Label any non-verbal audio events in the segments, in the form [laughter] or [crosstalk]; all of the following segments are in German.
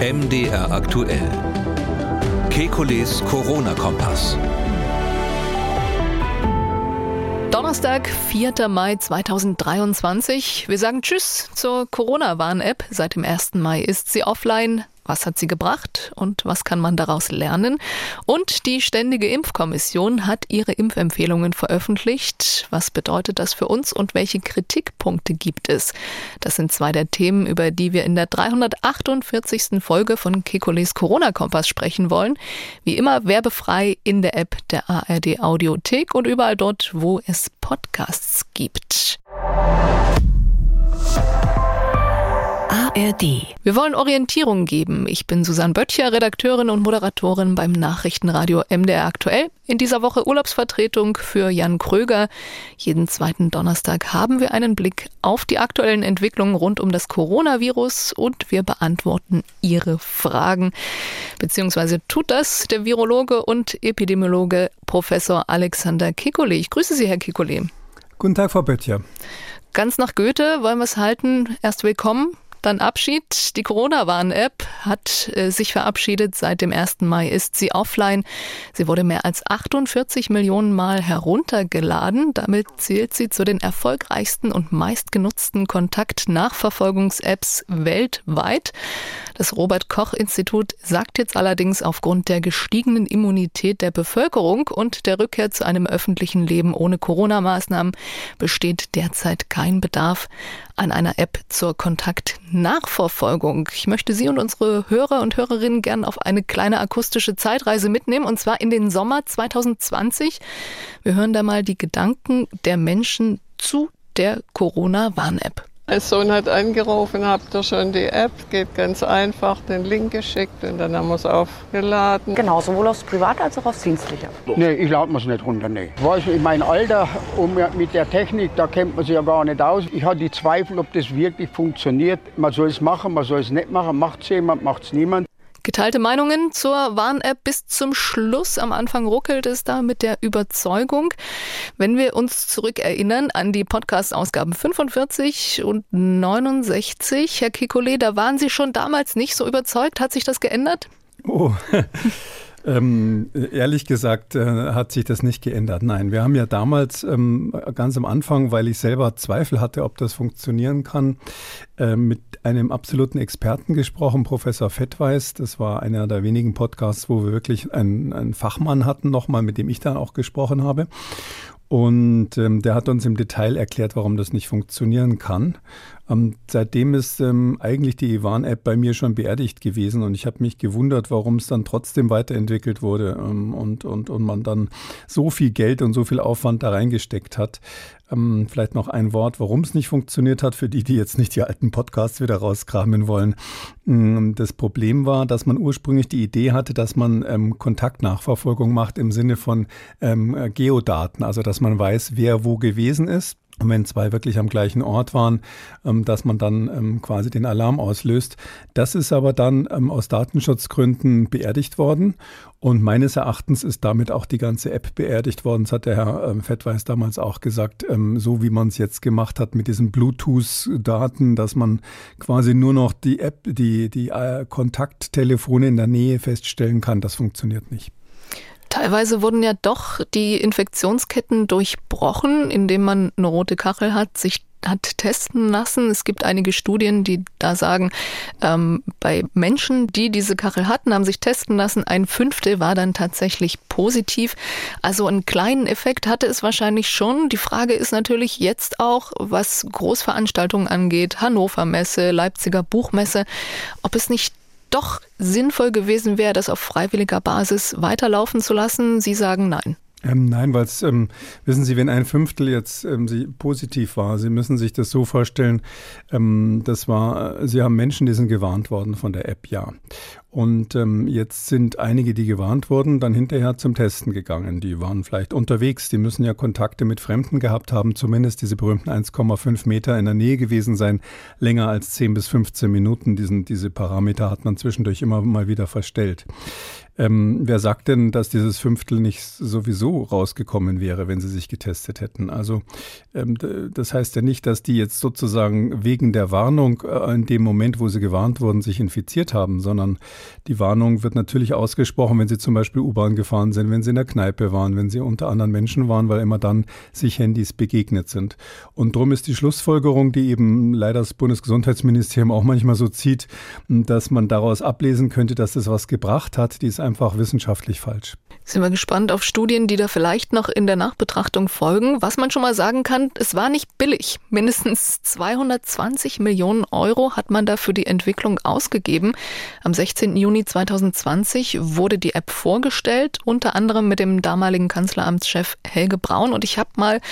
MDR aktuell. Kekules Corona-Kompass. Donnerstag, 4. Mai 2023. Wir sagen Tschüss zur Corona-Warn-App. Seit dem 1. Mai ist sie offline. Was hat sie gebracht und was kann man daraus lernen? Und die Ständige Impfkommission hat ihre Impfempfehlungen veröffentlicht. Was bedeutet das für uns und welche Kritikpunkte gibt es? Das sind zwei der Themen, über die wir in der 348. Folge von Kekules Corona-Kompass sprechen wollen. Wie immer werbefrei in der App der ARD Audiothek und überall dort, wo es Podcasts gibt. ARD. Wir wollen Orientierung geben. Ich bin Susanne Böttcher, Redakteurin und Moderatorin beim Nachrichtenradio MDR aktuell. In dieser Woche Urlaubsvertretung für Jan Kröger. Jeden zweiten Donnerstag haben wir einen Blick auf die aktuellen Entwicklungen rund um das Coronavirus und wir beantworten Ihre Fragen. Beziehungsweise tut das der Virologe und Epidemiologe Professor Alexander Kikole. Ich grüße Sie, Herr Kikole. Guten Tag, Frau Böttcher. Ganz nach Goethe wollen wir es halten. Erst willkommen, dann Abschied. Die Corona-Warn-App hat äh, sich verabschiedet. Seit dem 1. Mai ist sie offline. Sie wurde mehr als 48 Millionen Mal heruntergeladen. Damit zählt sie zu den erfolgreichsten und meistgenutzten Kontakt-Nachverfolgungs-Apps weltweit. Das Robert Koch Institut sagt jetzt allerdings aufgrund der gestiegenen Immunität der Bevölkerung und der Rückkehr zu einem öffentlichen Leben ohne Corona-Maßnahmen besteht derzeit kein Bedarf an einer App zur Kontaktnachverfolgung. Ich möchte Sie und unsere Hörer und Hörerinnen gern auf eine kleine akustische Zeitreise mitnehmen, und zwar in den Sommer 2020. Wir hören da mal die Gedanken der Menschen zu der Corona-Warn-App. Mein Sohn hat angerufen, habt ihr schon die App, geht ganz einfach, den Link geschickt und dann haben wir es aufgeladen. Genau, sowohl aufs Privat als auch aufs Dienstliche. Nee, ich lade mir es nicht runter, nee. Weiß, in meinem Alter und mit der Technik, da kennt man sich ja gar nicht aus. Ich habe die Zweifel, ob das wirklich funktioniert. Man soll es machen, man soll es nicht machen. Macht es jemand, macht es niemand. Geteilte Meinungen zur Warn-App bis zum Schluss. Am Anfang ruckelt es da mit der Überzeugung. Wenn wir uns zurückerinnern an die Podcast-Ausgaben 45 und 69, Herr Kikole, da waren Sie schon damals nicht so überzeugt. Hat sich das geändert? Oh. [laughs] Ähm, ehrlich gesagt äh, hat sich das nicht geändert. Nein, wir haben ja damals ähm, ganz am Anfang, weil ich selber Zweifel hatte, ob das funktionieren kann, äh, mit einem absoluten Experten gesprochen, Professor Fettweis. Das war einer der wenigen Podcasts, wo wir wirklich einen, einen Fachmann hatten, nochmal, mit dem ich dann auch gesprochen habe. Und ähm, der hat uns im Detail erklärt, warum das nicht funktionieren kann. Ähm, seitdem ist ähm, eigentlich die Ivan-App bei mir schon beerdigt gewesen und ich habe mich gewundert, warum es dann trotzdem weiterentwickelt wurde ähm, und, und, und man dann so viel Geld und so viel Aufwand da reingesteckt hat. Ähm, vielleicht noch ein Wort, warum es nicht funktioniert hat, für die, die jetzt nicht die alten Podcasts wieder rauskramen wollen. Ähm, das Problem war, dass man ursprünglich die Idee hatte, dass man ähm, Kontaktnachverfolgung macht im Sinne von ähm, Geodaten, also dass man weiß, wer wo gewesen ist. Und wenn zwei wirklich am gleichen Ort waren, ähm, dass man dann ähm, quasi den Alarm auslöst. Das ist aber dann ähm, aus Datenschutzgründen beerdigt worden. Und meines Erachtens ist damit auch die ganze App beerdigt worden. Das hat der Herr Fettweis damals auch gesagt, so wie man es jetzt gemacht hat mit diesen Bluetooth-Daten, dass man quasi nur noch die App, die, die äh, Kontakttelefone in der Nähe feststellen kann. Das funktioniert nicht. Teilweise wurden ja doch die Infektionsketten durchbrochen, indem man eine rote Kachel hat, sich hat testen lassen. Es gibt einige Studien, die da sagen, ähm, bei Menschen, die diese Kachel hatten, haben sich testen lassen. Ein Fünftel war dann tatsächlich positiv. Also einen kleinen Effekt hatte es wahrscheinlich schon. Die Frage ist natürlich jetzt auch, was Großveranstaltungen angeht, Hannover Messe, Leipziger Buchmesse, ob es nicht doch sinnvoll gewesen wäre, das auf freiwilliger Basis weiterlaufen zu lassen? Sie sagen nein. Ähm, nein, weil es, ähm, wissen Sie, wenn ein Fünftel jetzt ähm, Sie, positiv war, Sie müssen sich das so vorstellen, ähm, das war, Sie haben Menschen, die sind gewarnt worden von der App, ja. Und ähm, jetzt sind einige, die gewarnt wurden, dann hinterher zum Testen gegangen. Die waren vielleicht unterwegs, die müssen ja Kontakte mit Fremden gehabt haben, zumindest diese berühmten 1,5 Meter in der Nähe gewesen sein, länger als 10 bis 15 Minuten. Diesen, diese Parameter hat man zwischendurch immer mal wieder verstellt. Ähm, wer sagt denn, dass dieses Fünftel nicht sowieso rausgekommen wäre, wenn sie sich getestet hätten? Also ähm, das heißt ja nicht, dass die jetzt sozusagen wegen der Warnung äh, in dem Moment, wo sie gewarnt wurden, sich infiziert haben, sondern die Warnung wird natürlich ausgesprochen, wenn sie zum Beispiel U-Bahn gefahren sind, wenn sie in der Kneipe waren, wenn sie unter anderen Menschen waren, weil immer dann sich Handys begegnet sind. Und darum ist die Schlussfolgerung, die eben leider das Bundesgesundheitsministerium auch manchmal so zieht, dass man daraus ablesen könnte, dass das was gebracht hat, die ist einfach wissenschaftlich falsch. Sind wir gespannt auf Studien, die da vielleicht noch in der Nachbetrachtung folgen. Was man schon mal sagen kann, es war nicht billig. Mindestens 220 Millionen Euro hat man da für die Entwicklung ausgegeben. Am 16. Juni 2020 wurde die App vorgestellt, unter anderem mit dem damaligen Kanzleramtschef Helge Braun. Und ich habe mal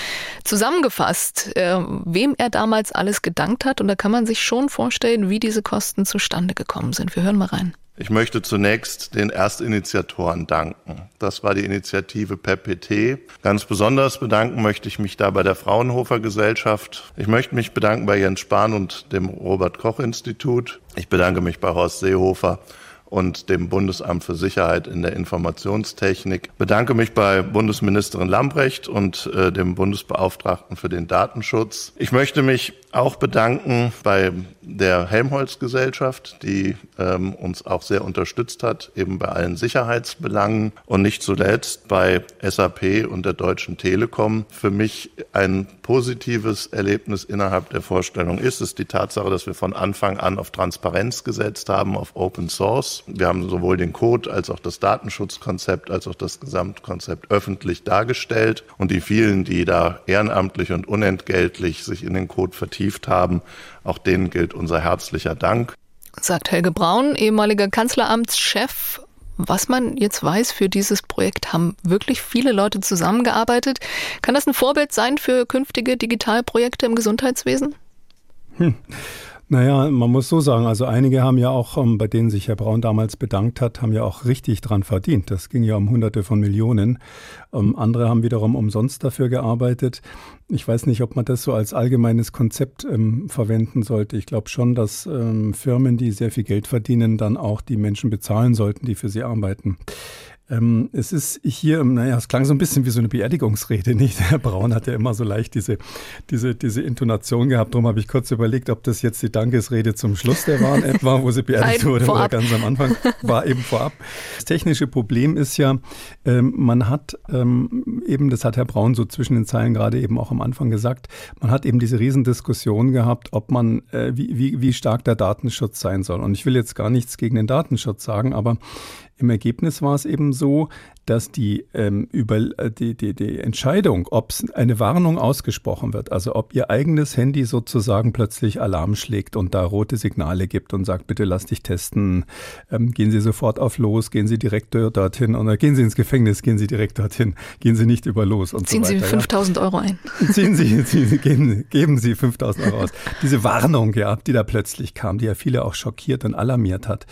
zusammengefasst, äh, wem er damals alles gedankt hat. Und da kann man sich schon vorstellen, wie diese Kosten zustande gekommen sind. Wir hören mal rein. Ich möchte zunächst den Erstinitiatoren danken. Das war die Initiative PEPPT. Ganz besonders bedanken möchte ich mich da bei der Fraunhofer Gesellschaft. Ich möchte mich bedanken bei Jens Spahn und dem Robert Koch Institut. Ich bedanke mich bei Horst Seehofer und dem Bundesamt für Sicherheit in der Informationstechnik. Bedanke mich bei Bundesministerin Lambrecht und äh, dem Bundesbeauftragten für den Datenschutz. Ich möchte mich auch bedanken bei der Helmholtz-Gesellschaft, die ähm, uns auch sehr unterstützt hat, eben bei allen Sicherheitsbelangen und nicht zuletzt bei SAP und der Deutschen Telekom. Für mich ein positives Erlebnis innerhalb der Vorstellung ist es die Tatsache, dass wir von Anfang an auf Transparenz gesetzt haben, auf Open Source. Wir haben sowohl den Code als auch das Datenschutzkonzept als auch das Gesamtkonzept öffentlich dargestellt und die vielen, die da ehrenamtlich und unentgeltlich sich in den Code vertieft haben, auch denen gilt unser herzlicher Dank. Sagt Helge Braun, ehemaliger Kanzleramtschef. Was man jetzt weiß für dieses Projekt, haben wirklich viele Leute zusammengearbeitet. Kann das ein Vorbild sein für künftige Digitalprojekte im Gesundheitswesen? Hm. Naja, man muss so sagen, also einige haben ja auch, ähm, bei denen sich Herr Braun damals bedankt hat, haben ja auch richtig dran verdient. Das ging ja um Hunderte von Millionen. Ähm, andere haben wiederum umsonst dafür gearbeitet. Ich weiß nicht, ob man das so als allgemeines Konzept ähm, verwenden sollte. Ich glaube schon, dass Firmen, die sehr viel Geld verdienen, dann auch die Menschen bezahlen sollten, die für sie arbeiten. Ähm, es ist hier, naja, es klang so ein bisschen wie so eine Beerdigungsrede, [laughs] nicht? Herr Braun hat ja immer so leicht diese, diese, diese Intonation gehabt. Darum habe ich kurz überlegt, ob das jetzt die Dankesrede zum Schluss der war, wo sie beerdigt wurde vorab. oder ganz am Anfang war eben vorab. Das technische Problem ist ja, ähm, man hat ähm, eben, das hat Herr Braun so zwischen den Zeilen gerade eben auch am Anfang gesagt, man hat eben diese Riesendiskussion gehabt, ob man, äh, wie, wie, wie stark der Datenschutz sein soll. Und ich will jetzt gar nichts gegen den Datenschutz sagen, aber im Ergebnis war es eben so, dass die, ähm, über, äh, die, die, die Entscheidung, ob eine Warnung ausgesprochen wird, also ob ihr eigenes Handy sozusagen plötzlich Alarm schlägt und da rote Signale gibt und sagt, bitte lass dich testen, ähm, gehen Sie sofort auf los, gehen Sie direkt dorthin oder gehen Sie ins Gefängnis, gehen Sie direkt dorthin, gehen Sie nicht über los und Ziehen so weiter. Sie 5000 ja. Euro ein. [laughs] Ziehen Sie, Sie geben, geben Sie 5000 Euro aus. Diese Warnung, ja, die da plötzlich kam, die ja viele auch schockiert und alarmiert hat,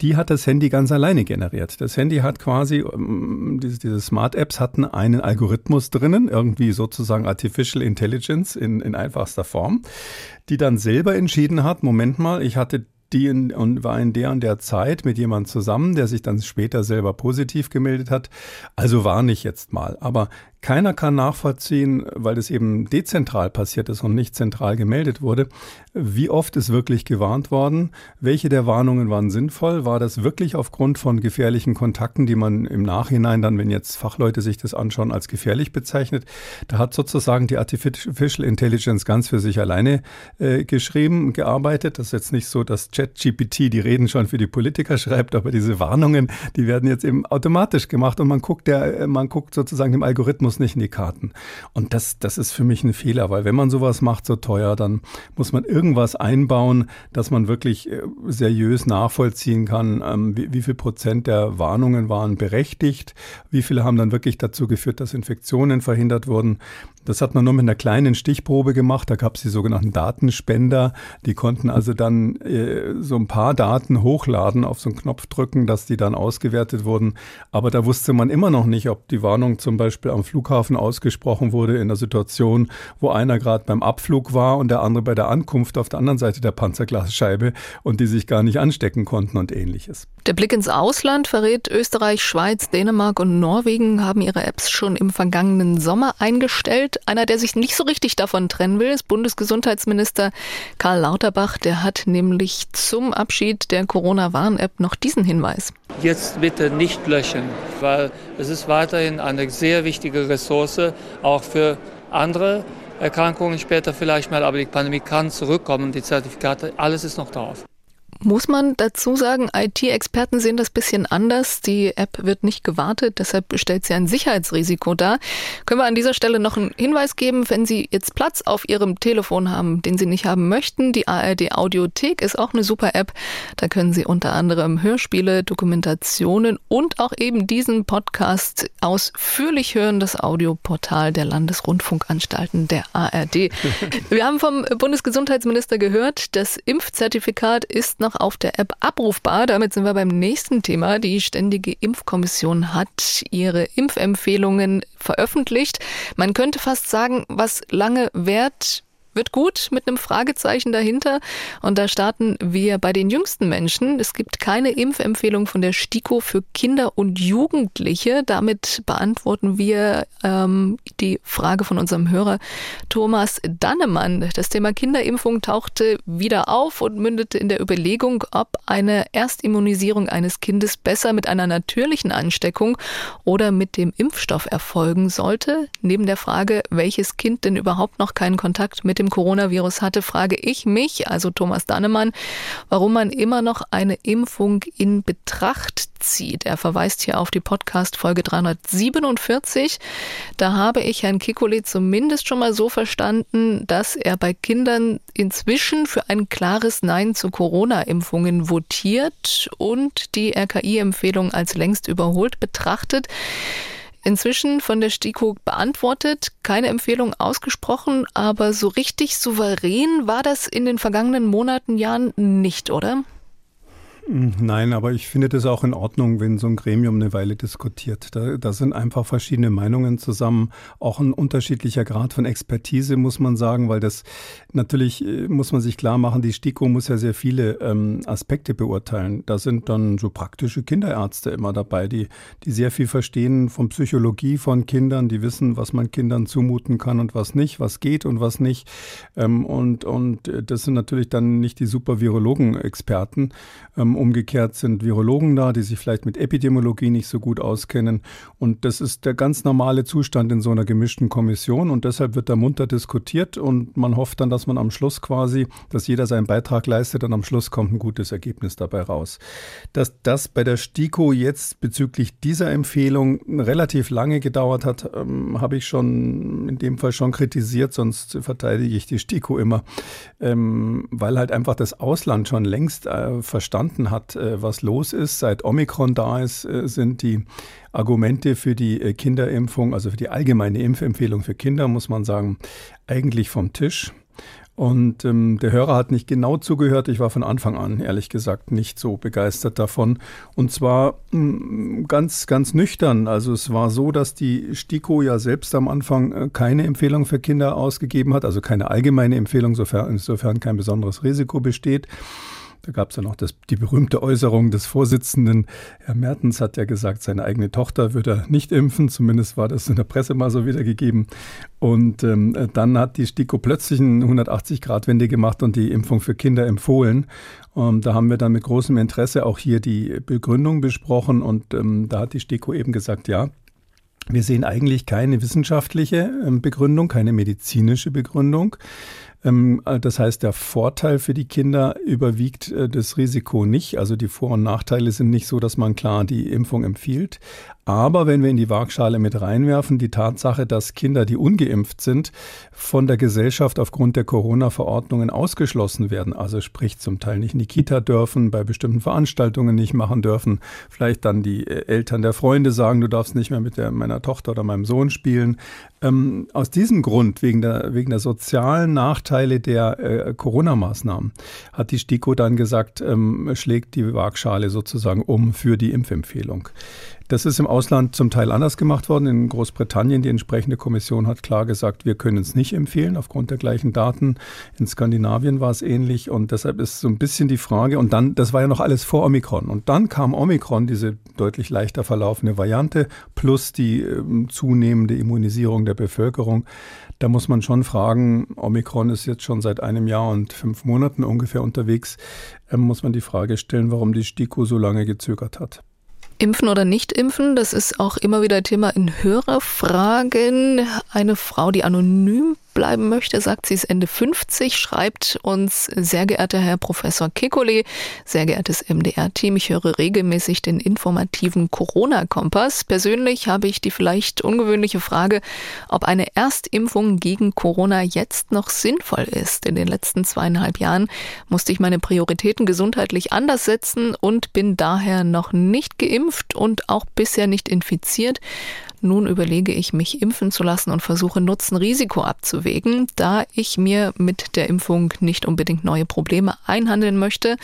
die hat das Handy ganz alleine generiert. Das Handy hat quasi ähm, diese, diese Smart Apps hatten einen Algorithmus drinnen, irgendwie sozusagen Artificial Intelligence in, in einfachster Form, die dann selber entschieden hat, Moment mal, ich hatte die in, und war in der und der Zeit mit jemand zusammen, der sich dann später selber positiv gemeldet hat. Also warne ich jetzt mal. Aber keiner kann nachvollziehen, weil das eben dezentral passiert ist und nicht zentral gemeldet wurde, wie oft ist wirklich gewarnt worden, welche der Warnungen waren sinnvoll, war das wirklich aufgrund von gefährlichen Kontakten, die man im Nachhinein dann, wenn jetzt Fachleute sich das anschauen, als gefährlich bezeichnet. Da hat sozusagen die Artificial Intelligence ganz für sich alleine äh, geschrieben, gearbeitet. Das ist jetzt nicht so, dass ChatGPT die Reden schon für die Politiker schreibt, aber diese Warnungen, die werden jetzt eben automatisch gemacht und man guckt der, man guckt sozusagen dem Algorithmus muss nicht in die Karten. Und das, das ist für mich ein Fehler, weil wenn man sowas macht, so teuer, dann muss man irgendwas einbauen, dass man wirklich äh, seriös nachvollziehen kann, ähm, wie, wie viel Prozent der Warnungen waren berechtigt, wie viele haben dann wirklich dazu geführt, dass Infektionen verhindert wurden. Das hat man nur mit einer kleinen Stichprobe gemacht. Da gab es die sogenannten Datenspender. Die konnten also dann äh, so ein paar Daten hochladen, auf so einen Knopf drücken, dass die dann ausgewertet wurden. Aber da wusste man immer noch nicht, ob die Warnung zum Beispiel am Flughafen ausgesprochen wurde in der Situation, wo einer gerade beim Abflug war und der andere bei der Ankunft auf der anderen Seite der Panzerglasscheibe und die sich gar nicht anstecken konnten und ähnliches. Der Blick ins Ausland verrät, Österreich, Schweiz, Dänemark und Norwegen haben ihre Apps schon im vergangenen Sommer eingestellt. Einer, der sich nicht so richtig davon trennen will, ist Bundesgesundheitsminister Karl Lauterbach. Der hat nämlich zum Abschied der Corona-Warn-App noch diesen Hinweis. Jetzt bitte nicht löschen, weil es ist weiterhin eine sehr wichtige Ressource, auch für andere Erkrankungen später vielleicht mal, aber die Pandemie kann zurückkommen, die Zertifikate, alles ist noch drauf. Muss man dazu sagen, IT-Experten sehen das bisschen anders. Die App wird nicht gewartet, deshalb stellt sie ein Sicherheitsrisiko dar. Können wir an dieser Stelle noch einen Hinweis geben, wenn Sie jetzt Platz auf Ihrem Telefon haben, den Sie nicht haben möchten. Die ARD Audiothek ist auch eine super App. Da können Sie unter anderem Hörspiele, Dokumentationen und auch eben diesen Podcast ausführlich hören. Das Audioportal der Landesrundfunkanstalten der ARD. [laughs] Wir haben vom Bundesgesundheitsminister gehört, das Impfzertifikat ist noch noch auf der App abrufbar. Damit sind wir beim nächsten Thema. Die Ständige Impfkommission hat ihre Impfempfehlungen veröffentlicht. Man könnte fast sagen, was lange währt, wird gut mit einem Fragezeichen dahinter. Und da starten wir bei den jüngsten Menschen. Es gibt keine Impfempfehlung von der STIKO für Kinder und Jugendliche. Damit beantworten wir ähm, die Frage von unserem Hörer Thomas Dannemann. Das Thema Kinderimpfung tauchte wieder auf und mündete in der Überlegung, ob eine Erstimmunisierung eines Kindes besser mit einer natürlichen Ansteckung oder mit dem Impfstoff erfolgen sollte. Neben der Frage, welches Kind denn überhaupt noch keinen Kontakt mit dem Coronavirus hatte, frage ich mich, also Thomas Dannemann, warum man immer noch eine Impfung in Betracht zieht. Er verweist hier auf die Podcast-Folge 347. Da habe ich Herrn Kikuli zumindest schon mal so verstanden, dass er bei Kindern inzwischen für ein klares Nein zu Corona-Impfungen votiert und die RKI-Empfehlung als längst überholt betrachtet inzwischen von der STIKO beantwortet, keine Empfehlung ausgesprochen, aber so richtig souverän war das in den vergangenen Monaten, Jahren nicht, oder? Nein, aber ich finde das auch in Ordnung, wenn so ein Gremium eine Weile diskutiert. Da, da sind einfach verschiedene Meinungen zusammen, auch ein unterschiedlicher Grad von Expertise, muss man sagen, weil das natürlich äh, muss man sich klar machen, die STIKO muss ja sehr viele ähm, Aspekte beurteilen. Da sind dann so praktische Kinderärzte immer dabei, die, die sehr viel verstehen von Psychologie von Kindern, die wissen, was man Kindern zumuten kann und was nicht, was geht und was nicht. Ähm, und, und äh, das sind natürlich dann nicht die super Virologen-Experten. Ähm, umgekehrt sind Virologen da, die sich vielleicht mit Epidemiologie nicht so gut auskennen. Und das ist der ganz normale Zustand in so einer gemischten Kommission. Und deshalb wird da munter diskutiert und man hofft dann, dass man am Schluss quasi, dass jeder seinen Beitrag leistet und am Schluss kommt ein gutes Ergebnis dabei raus. Dass das bei der STIKO jetzt bezüglich dieser Empfehlung relativ lange gedauert hat, ähm, habe ich schon in dem Fall schon kritisiert, sonst verteidige ich die STIKO immer, ähm, weil halt einfach das Ausland schon längst äh, verstanden hat, äh, was los ist. Seit Omikron da ist, äh, sind die Argumente für die äh, Kinderimpfung, also für die allgemeine Impfempfehlung für Kinder, muss man sagen, eigentlich vom Tisch. Und ähm, der Hörer hat nicht genau zugehört. Ich war von Anfang an, ehrlich gesagt, nicht so begeistert davon. Und zwar mh, mm, ganz, ganz nüchtern. Also es war so, dass die STIKO ja selbst am Anfang keine Empfehlung für Kinder ausgegeben hat, also keine allgemeine Empfehlung, sofern, insofern kein besonderes Risiko besteht. Da gab es ja noch das, die berühmte Äußerung des Vorsitzenden. Herr Mertens hat ja gesagt, seine eigene Tochter würde er nicht impfen. Zumindest war das in der Presse mal so wiedergegeben. Und ähm, dann hat die STIKO plötzlich eine 180-Grad-Wende gemacht und die Impfung für Kinder empfohlen. Und da haben wir dann mit großem Interesse auch hier die Begründung besprochen. Und ähm, da hat die STIKO eben gesagt, ja, wir sehen eigentlich keine wissenschaftliche ähm, Begründung, keine medizinische Begründung. Ähm, äh, das heißt, der Vorteil für die Kinder überwiegt äh, das Risiko nicht. Also die Vor- und Nachteile sind nicht so, dass man klar die Impfung empfiehlt. Aber wenn wir in die Waagschale mit reinwerfen, die Tatsache, dass Kinder, die ungeimpft sind, von der Gesellschaft aufgrund der Corona-Verordnungen ausgeschlossen werden, also sprich zum Teil nicht in die Kita dürfen, bei bestimmten Veranstaltungen nicht machen dürfen, vielleicht dann die äh, Eltern der Freunde sagen, du darfst nicht mehr mit der, meiner Tochter oder meinem Sohn spielen, Ähm, aus diesem Grund, wegen der, wegen der sozialen Nachteile der äh, Corona-Maßnahmen, hat die STIKO dann gesagt, ähm, schlägt die Waagschale sozusagen um für die Impfempfehlung. Das ist im Ausland zum Teil anders gemacht worden. In Großbritannien, die entsprechende Kommission hat klar gesagt, wir können es nicht empfehlen aufgrund der gleichen Daten. In Skandinavien war es ähnlich und deshalb ist so ein bisschen die Frage, und dann, das war ja noch alles vor Omikron. Und dann kam Omikron, diese deutlich leichter verlaufende Variante, plus die äh, zunehmende Immunisierung der Bevölkerung. Da muss man schon fragen, Omikron ist jetzt schon seit einem Jahr und fünf Monaten ungefähr unterwegs, äh, muss man die Frage stellen, warum die STIKO so lange gezögert hat. Impfen oder nicht impfen, das ist auch immer wieder Thema in Hörerfragen. Eine Frau, die anonym bleiben möchte, sagt sie ist Ende 50, schreibt uns, sehr geehrter Herr Professor Kekulé, sehr geehrtes MDR-Team, ich höre regelmäßig den informativen Corona-Kompass. Persönlich habe ich die vielleicht ungewöhnliche Frage, ob eine Erstimpfung gegen Corona jetzt noch sinnvoll ist. In den letzten zweieinhalb Jahren musste ich meine Prioritäten gesundheitlich anders setzen und bin daher noch nicht geimpft und auch bisher nicht infiziert. Nun überlege ich, mich impfen zu lassen und versuche Nutzen-Risiko abzuwägen, da ich mir mit der Impfung nicht unbedingt neue Probleme einhandeln möchte.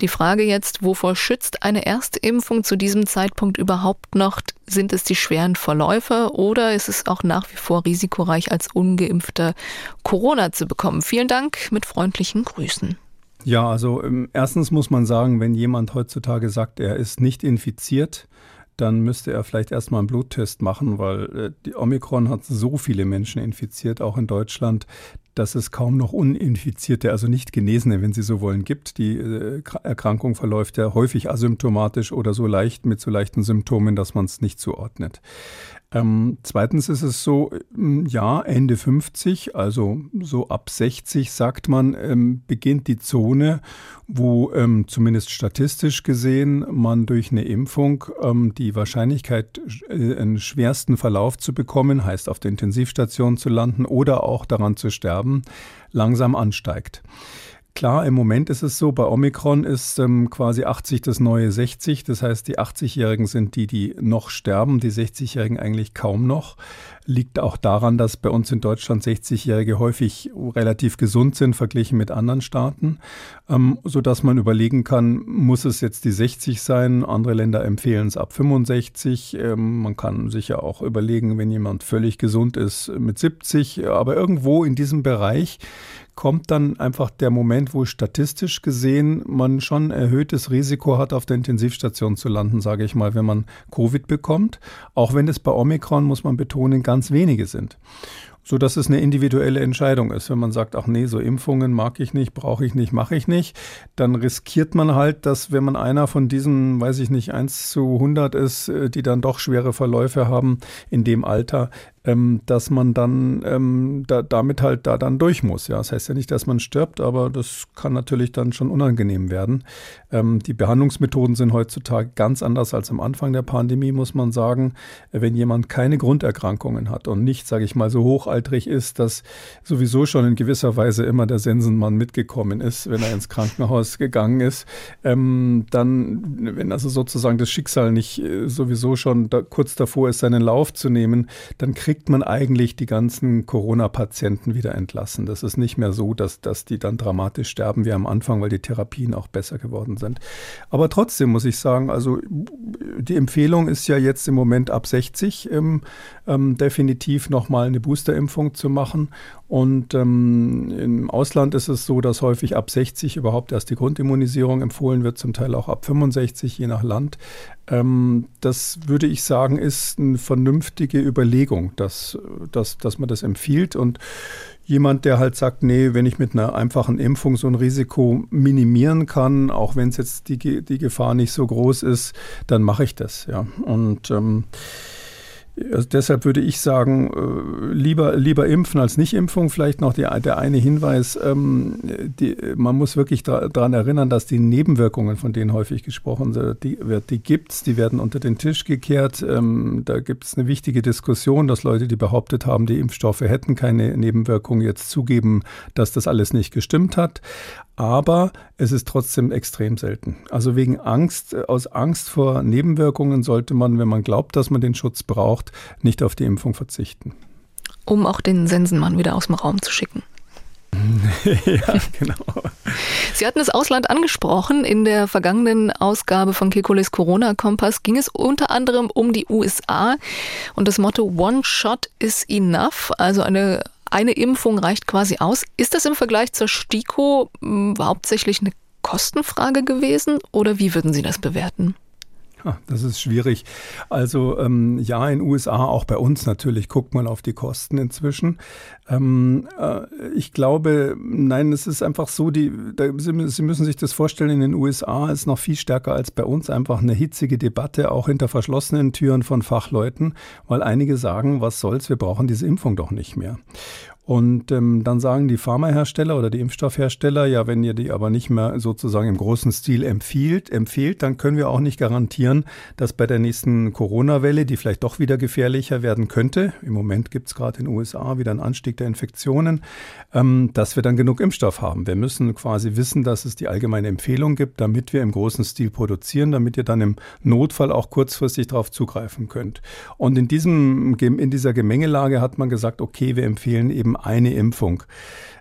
Die Frage jetzt, wovor schützt eine Erstimpfung zu diesem Zeitpunkt überhaupt noch? Sind es die schweren Verläufe oder ist es auch nach wie vor risikoreich, als ungeimpfter Corona zu bekommen? Vielen Dank mit freundlichen Grüßen. Ja, also ähm, erstens muss man sagen, wenn jemand heutzutage sagt, er ist nicht infiziert, dann müsste er vielleicht erstmal einen Bluttest machen, weil äh, die Omikron hat so viele Menschen infiziert, auch in Deutschland, dass es kaum noch Uninfizierte, also nicht Genesene, wenn Sie so wollen, gibt. Die äh, Erkrankung verläuft ja häufig asymptomatisch oder so leicht mit so leichten Symptomen, dass man es nicht zuordnet. Ähm, zweitens ist es so, ähm, ja, Ende 50, also so ab 60, sagt man, ähm, beginnt die Zone, wo ähm, zumindest statistisch gesehen man durch eine Impfung ähm, die Wahrscheinlichkeit, äh, einen schwersten Verlauf zu bekommen, heißt auf der Intensivstation zu landen oder auch daran zu sterben, langsam ansteigt. Klar, im Moment ist es so, bei Omikron ist ähm, quasi 80 das neue 60. Das heißt, die 80-Jährigen sind die, die noch sterben, die 60-Jährigen eigentlich kaum noch. Liegt auch daran, dass bei uns in Deutschland 60-Jährige häufig relativ gesund sind, verglichen mit anderen Staaten, ähm, sodass man überlegen kann, muss es jetzt die 60 sein? Andere Länder empfehlen es ab 65. Ähm, man kann sich ja auch überlegen, wenn jemand völlig gesund ist, mit 70. Aber irgendwo in diesem Bereich kommt dann einfach der Moment, wo statistisch gesehen man schon erhöhtes Risiko hat, auf der Intensivstation zu landen, sage ich mal, wenn man Covid bekommt. Auch wenn es bei Omikron, muss man betonen, ganz wenige sind so dass es eine individuelle Entscheidung ist. Wenn man sagt, ach nee, so Impfungen mag ich nicht, brauche ich nicht, mache ich nicht, dann riskiert man halt, dass wenn man einer von diesen, weiß ich nicht, 1 zu 100 ist, äh, die dann doch schwere Verläufe haben in dem Alter, ähm, dass man dann ähm, da, damit halt da dann durch muss. Ja, das heißt ja nicht, dass man stirbt, aber das kann natürlich dann schon unangenehm werden. Ähm, die Behandlungsmethoden sind heutzutage ganz anders als am Anfang der Pandemie, muss man sagen. Wenn jemand keine Grunderkrankungen hat und nicht, sage ich mal, so hochaltrig ist, dass sowieso schon in gewisser Weise immer der Sensenmann mitgekommen ist, wenn er ins Krankenhaus gegangen ist, ähm, dann, wenn also sozusagen das Schicksal nicht äh, sowieso schon da, kurz davor ist, seinen Lauf zu nehmen, dann kriegt kriegt man eigentlich die ganzen Corona-Patienten wieder entlassen. Das ist nicht mehr so, dass, dass die dann dramatisch sterben wie am Anfang, weil die Therapien auch besser geworden sind. Aber trotzdem muss ich sagen, also die Empfehlung ist ja jetzt im Moment ab 60 ähm, ähm, definitiv nochmal eine Boosterimpfung zu machen. Und ähm, im Ausland ist es so, dass häufig ab 60 überhaupt erst die Grundimmunisierung empfohlen wird, zum Teil auch ab 65, je nach Land. Ähm, das würde ich sagen, ist eine vernünftige Überlegung, dass, dass, dass man das empfiehlt. Und jemand, der halt sagt, nee, wenn ich mit einer einfachen Impfung so ein Risiko minimieren kann, auch wenn es jetzt die, die Gefahr nicht so groß ist, dann mache ich das. Ja. Und ähm, also deshalb würde ich sagen, äh, lieber, lieber impfen als nicht Impfung. Vielleicht noch die, der eine Hinweis, ähm, die, man muss wirklich daran erinnern, dass die Nebenwirkungen, von denen häufig gesprochen wird, die, die gibt es, die werden unter den Tisch gekehrt. Ähm, da gibt es eine wichtige Diskussion, dass Leute, die behauptet haben, die Impfstoffe hätten keine Nebenwirkungen, jetzt zugeben, dass das alles nicht gestimmt hat aber es ist trotzdem extrem selten. Also wegen Angst, äh, aus Angst vor Nebenwirkungen sollte man, wenn man glaubt, dass man den Schutz braucht, nicht auf die Impfung verzichten. Um auch den Sensenmann wieder aus dem Raum zu schicken. [laughs] ja, genau. Sie hatten das Ausland angesprochen. In der vergangenen Ausgabe von Kekules Corona-Kompass ging es unter anderem um die USA und das Motto One Shot is enough, also eine eine Impfung reicht quasi aus. Ist das im Vergleich zur STIKO hm, hauptsächlich eine Kostenfrage gewesen oder wie würden Sie das bewerten? Das ist schwierig. Also ähm, ja, in den USA, auch bei uns natürlich, guckt man auf die Kosten inzwischen. Ähm, äh, ich glaube, nein, es ist einfach so, die, da, Sie, Sie, müssen sich das vorstellen, in den USA ist noch viel stärker als bei uns einfach eine hitzige Debatte, auch hinter verschlossenen Türen von Fachleuten, weil einige sagen, was soll's, wir brauchen diese Impfung doch nicht mehr. Und ähm, dann sagen die Pharmahersteller oder die Impfstoffhersteller, ja, wenn ihr die aber nicht mehr sozusagen im großen Stil empfiehlt, empfiehlt, dann können wir auch nicht garantieren, dass bei der nächsten Corona-Welle, die vielleicht doch wieder gefährlicher werden könnte, im Moment gibt es gerade in den USA wieder einen Anstieg der Infektionen, ähm, dass wir dann genug Impfstoff haben. Wir müssen quasi wissen, dass es die allgemeine Empfehlung gibt, damit wir im großen Stil produzieren, damit ihr dann im Notfall auch kurzfristig darauf zugreifen könnt. Und in, diesem, in dieser Gemengelage hat man gesagt, okay, wir empfehlen eben eben eine Impfung.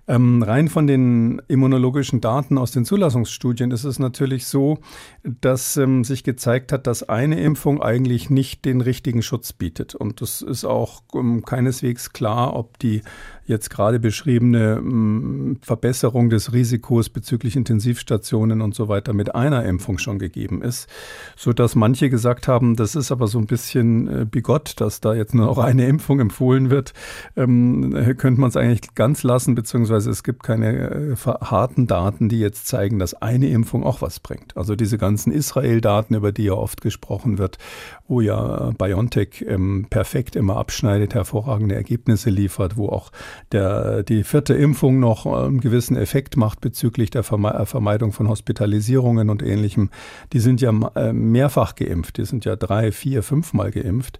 Ähm, rein von den immunologischen Daten aus den Zulassungsstudien ist es natürlich so, dass ähm, sich gezeigt hat, dass eine Impfung eigentlich nicht den richtigen Schutz bietet. Und es ist auch ähm, keineswegs klar, ob die jetzt gerade beschriebene hm, Verbesserung des Risikos bezüglich Intensivstationen und so weiter mit einer Impfung schon gegeben ist, so dass manche gesagt haben, das ist aber so ein bisschen äh, bigott, dass da jetzt nur noch eine Impfung empfohlen wird. Ähm, könnte man es eigentlich ganz lassen, beziehungsweise es gibt keine äh, harten Daten, die jetzt zeigen, dass eine Impfung auch was bringt. Also diese ganzen Israel-Daten, über die ja oft gesprochen wird, wo ja BioNTech ähm, perfekt immer abschneidet, hervorragende Ergebnisse liefert, wo auch der, die vierte Impfung noch einen gewissen Effekt macht bezüglich der äh, Vermeidung von Hospitalisierungen und ähnlichem. Die sind ja äh, mehrfach geimpft, die sind ja drei, vier, fünfmal geimpft.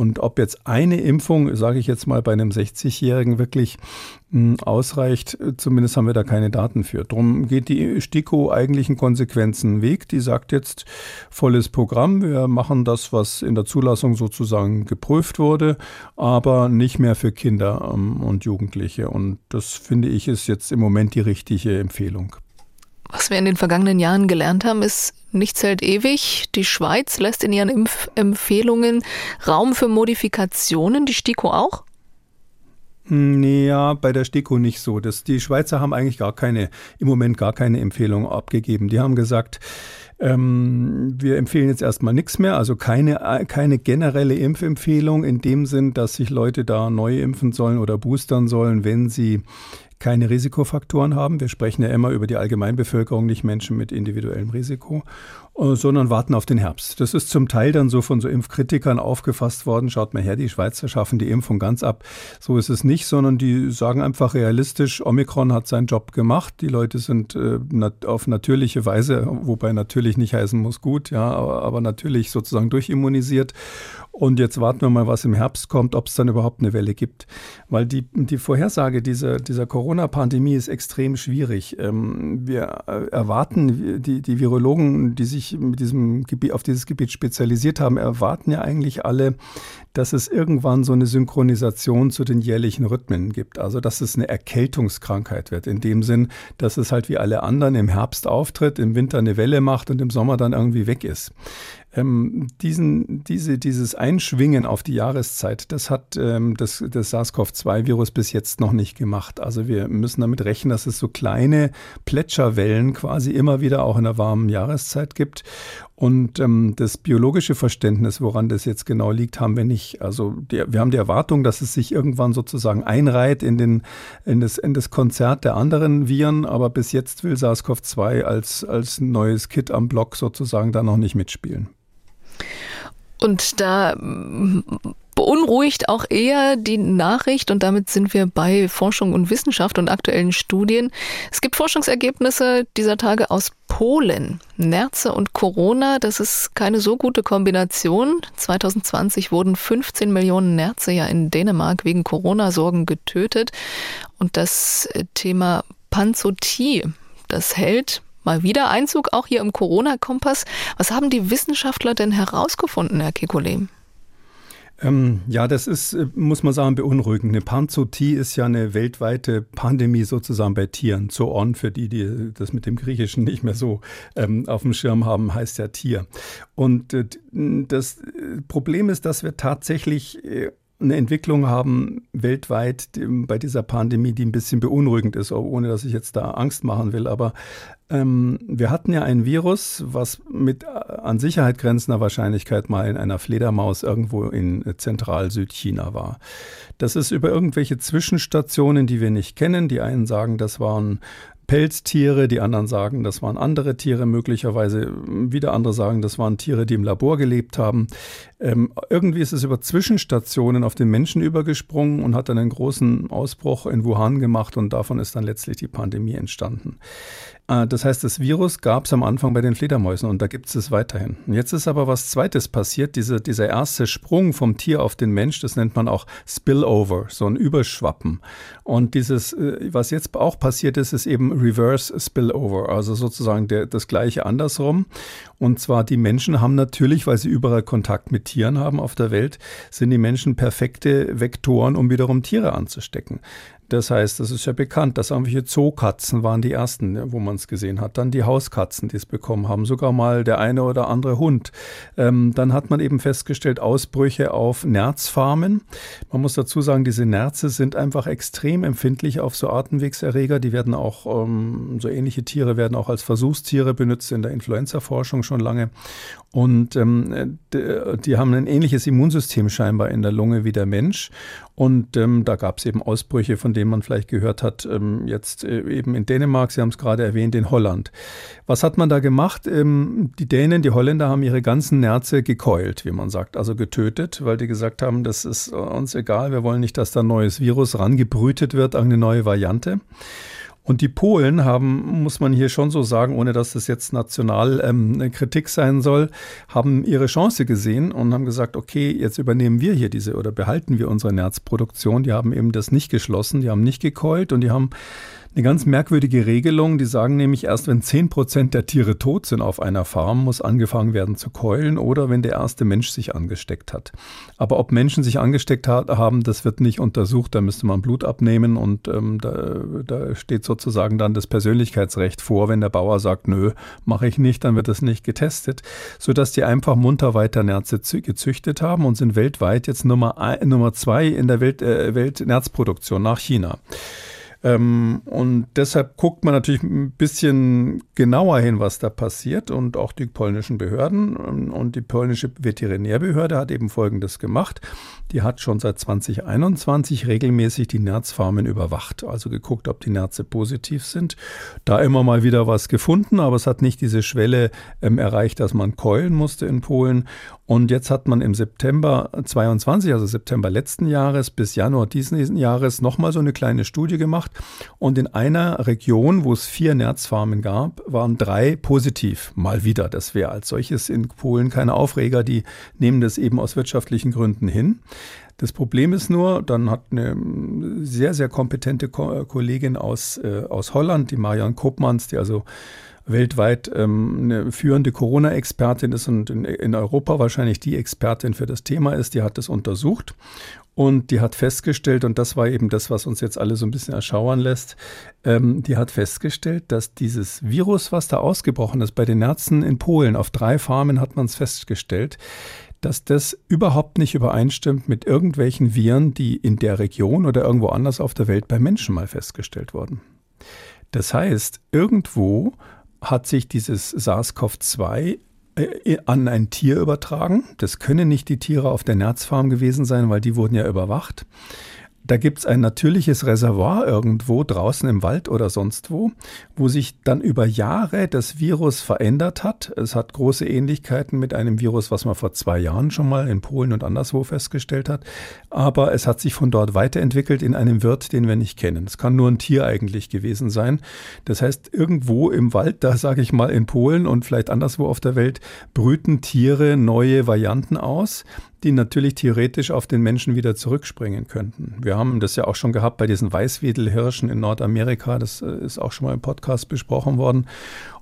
Und ob jetzt eine Impfung, sage ich jetzt mal bei einem 60-Jährigen, wirklich hm, ausreicht, zumindest haben wir da keine Daten für. Drum geht die STIKO eigentlichen Konsequenzen Weg. Die sagt jetzt volles Programm. Wir machen das, was in der Zulassung sozusagen geprüft wurde, aber nicht mehr für Kinder ähm, und Jugendliche. Und das finde ich ist jetzt im Moment die richtige Empfehlung. Was wir in den vergangenen Jahren gelernt haben, ist, nichts hält ewig. Die Schweiz lässt in ihren Impfempfehlungen Raum für Modifikationen, die STIKO auch? Ja, bei der STIKO nicht so. Das, die Schweizer haben eigentlich gar keine, im Moment gar keine Empfehlung abgegeben. Die haben gesagt, ähm, wir empfehlen jetzt erstmal nichts mehr, also keine, keine generelle Impfempfehlung in dem Sinn, dass sich Leute da neu impfen sollen oder boostern sollen, wenn sie keine Risikofaktoren haben. Wir sprechen ja immer über die Allgemeinbevölkerung, nicht Menschen mit individuellem Risiko, äh, sondern warten auf den Herbst. Das ist zum Teil dann so von so Impfkritikern aufgefasst worden. Schaut mal her, die Schweizer schaffen die Impfung ganz ab. So ist es nicht, sondern die sagen einfach realistisch, Omikron hat seinen Job gemacht. Die Leute sind äh, auf natürliche Weise, wobei natürlich nicht heißen muss gut, ja, aber, aber natürlich sozusagen durchimmunisiert. Und jetzt warten wir mal, was im Herbst kommt, ob es dann überhaupt eine Welle gibt. Weil die, die Vorhersage dieser, dieser Corona-Pandemie ist extrem schwierig. Ähm, wir äh, erwarten, die, die Virologen, die sich mit diesem Gebiet, auf dieses Gebiet spezialisiert haben, erwarten ja eigentlich alle, dass es irgendwann so eine Synchronisation zu den jährlichen Rhythmen gibt. Also, dass es eine Erkältungskrankheit wird. In dem Sinn, dass es halt wie alle anderen im Herbst auftritt, im Winter eine Welle macht und im Sommer dann irgendwie weg ist. Ähm, diesen, diese, dieses Einschwingen auf die Jahreszeit, das hat ähm, das, das SARS-CoV-2-Virus bis jetzt noch nicht gemacht. Also wir müssen damit rechnen, dass es so kleine Plätscherwellen quasi immer wieder auch in der warmen Jahreszeit gibt. Und ähm, das biologische Verständnis, woran das jetzt genau liegt, haben wir nicht. Also die, wir haben die Erwartung, dass es sich irgendwann sozusagen einreiht in, den, in, das, in das Konzert der anderen Viren, aber bis jetzt will SARS-CoV-2 als, als neues Kit am Block sozusagen da noch nicht mitspielen. Und da beunruhigt auch eher die Nachricht, und damit sind wir bei Forschung und Wissenschaft und aktuellen Studien. Es gibt Forschungsergebnisse dieser Tage aus Polen. Nerze und Corona, das ist keine so gute Kombination. 2020 wurden 15 Millionen Nerze ja in Dänemark wegen Corona-Sorgen getötet. Und das Thema Panzotie, das hält Mal wieder Einzug auch hier im Corona-Kompass. Was haben die Wissenschaftler denn herausgefunden, Herr Kekulé? Ähm, ja, das ist, äh, muss man sagen, beunruhigend. Eine Panzotie ist ja eine weltweite Pandemie sozusagen bei Tieren. Zoon, für die, die das mit dem Griechischen nicht mehr so ähm, auf dem Schirm haben, heißt ja Tier. Und äh, das äh, Problem ist, dass wir tatsächlich äh, eine Entwicklung haben weltweit bei dieser Pandemie, die ein bisschen beunruhigend ist, ohne dass ich jetzt da Angst machen will. Aber ähm, wir hatten ja ein Virus, was mit äh, an Sicherheit grenzender Wahrscheinlichkeit mal in einer Fledermaus irgendwo in Zentral-Südchina war. Das ist über irgendwelche Zwischenstationen, die wir nicht kennen. Die einen sagen, das waren Pelztiere, die anderen sagen, das waren andere Tiere möglicherweise, wieder andere sagen, das waren Tiere, die im Labor gelebt haben. Ähm, irgendwie ist es über Zwischenstationen auf den Menschen übergesprungen und hat dann einen großen Ausbruch in Wuhan gemacht und davon ist dann letztlich die Pandemie entstanden. Äh, das heißt, das Virus gab es am Anfang bei den Fledermäusen und da gibt es es weiterhin. Jetzt ist aber was Zweites passiert. Diese, dieser erste Sprung vom Tier auf den Mensch, das nennt man auch Spillover, so ein Überschwappen. Und dieses, äh, was jetzt auch passiert ist, ist eben Reverse Spillover, also sozusagen der, das gleiche andersrum. Und zwar die Menschen haben natürlich, weil sie überall Kontakt mit Tieren haben auf der Welt, sind die Menschen perfekte Vektoren, um wiederum Tiere anzustecken. Das heißt, das ist ja bekannt, dass irgendwelche Zookatzen waren die ersten, wo man es gesehen hat. Dann die Hauskatzen, die es bekommen haben, sogar mal der eine oder andere Hund. Ähm, dann hat man eben festgestellt, Ausbrüche auf Nerzfarmen. Man muss dazu sagen, diese Nerze sind einfach extrem empfindlich auf so Atemwegserreger. Die werden auch, ähm, so ähnliche Tiere werden auch als Versuchstiere benutzt in der Influenza-Forschung schon lange. Und ähm, die haben ein ähnliches Immunsystem scheinbar in der Lunge wie der Mensch. Und ähm, da gab es eben Ausbrüche, von denen man vielleicht gehört hat, ähm, jetzt äh, eben in Dänemark, Sie haben es gerade erwähnt, in Holland. Was hat man da gemacht? Ähm, die Dänen, die Holländer haben ihre ganzen Nerze gekeult, wie man sagt, also getötet, weil die gesagt haben, das ist uns egal, wir wollen nicht, dass da ein neues Virus rangebrütet wird, eine neue Variante. Und die Polen haben, muss man hier schon so sagen, ohne dass das jetzt national ähm, Kritik sein soll, haben ihre Chance gesehen und haben gesagt, okay, jetzt übernehmen wir hier diese oder behalten wir unsere Nerzproduktion. Die haben eben das nicht geschlossen, die haben nicht gekeult und die haben eine ganz merkwürdige Regelung. Die sagen nämlich, erst wenn 10 Prozent der Tiere tot sind auf einer Farm, muss angefangen werden zu keulen oder wenn der erste Mensch sich angesteckt hat. Aber ob Menschen sich angesteckt haben, das wird nicht untersucht. Da müsste man Blut abnehmen und ähm, da, da steht sozusagen dann das Persönlichkeitsrecht vor. Wenn der Bauer sagt, nö, mache ich nicht, dann wird das nicht getestet, sodass die einfach munter weiter Nerze gezüchtet haben und sind weltweit jetzt Nummer, ein, Nummer zwei in der Welt, äh, Weltnerzproduktion nach China. Ähm, und deshalb guckt man natürlich ein bisschen genauer hin, was da passiert und auch die polnischen Behörden. Ähm, und die polnische Veterinärbehörde hat eben Folgendes gemacht. Die hat schon seit 2021 regelmäßig die Nerzfarmen überwacht, also geguckt, ob die Nerze positiv sind. Da immer mal wieder was gefunden, aber es hat nicht diese Schwelle ähm, erreicht, dass man keulen musste in Polen. Und jetzt hat man im September 22, also September letzten Jahres bis Januar diesen Jahres nochmal so eine kleine Studie gemacht. Und in einer Region, wo es vier Nerzfarmen gab, waren drei positiv. Mal wieder. Das wäre als solches in Polen keine Aufreger. Die nehmen das eben aus wirtschaftlichen Gründen hin. Das Problem ist nur, dann hat eine sehr, sehr kompetente Kollegin aus, äh, aus Holland, die Marian Koopmans, die also weltweit ähm, eine führende Corona-Expertin ist und in, in, Europa wahrscheinlich die Expertin für das Thema ist, die hat das untersucht und die hat festgestellt, und das war eben das, was uns jetzt alle so ein bisschen erschauern lässt, ähm, die hat festgestellt, dass dieses Virus, was da ausgebrochen ist, bei den Ärzten in Polen, auf drei Farmen hat man es festgestellt, dass das überhaupt nicht übereinstimmt mit irgendwelchen Viren, die in der Region oder irgendwo anders auf der Welt bei Menschen mal festgestellt wurden. Das heißt, irgendwo hat sich dieses SARS-CoV-2 äh, an ein Tier übertragen. Das können nicht die Tiere auf der Nerzfarm gewesen sein, weil die wurden ja überwacht. Da gibt es ein natürliches Reservoir irgendwo draußen im Wald oder sonst wo, wo sich dann über Jahre das Virus verändert hat. Es hat große Ähnlichkeiten mit einem Virus, was man vor zwei Jahren schon mal in Polen und anderswo festgestellt hat. Aber es hat sich von dort weiterentwickelt in einem Wirt, den wir nicht kennen. Es kann nur ein Tier eigentlich gewesen sein. Das heißt, irgendwo im Wald, da sage ich mal in Polen und vielleicht anderswo auf der Welt, brüten Tiere neue Varianten aus die natürlich theoretisch auf den Menschen wieder zurückspringen könnten. Wir haben das ja auch schon gehabt bei diesen Weißwedelhirschen in Nordamerika. Das äh, ist auch schon mal im Podcast besprochen worden.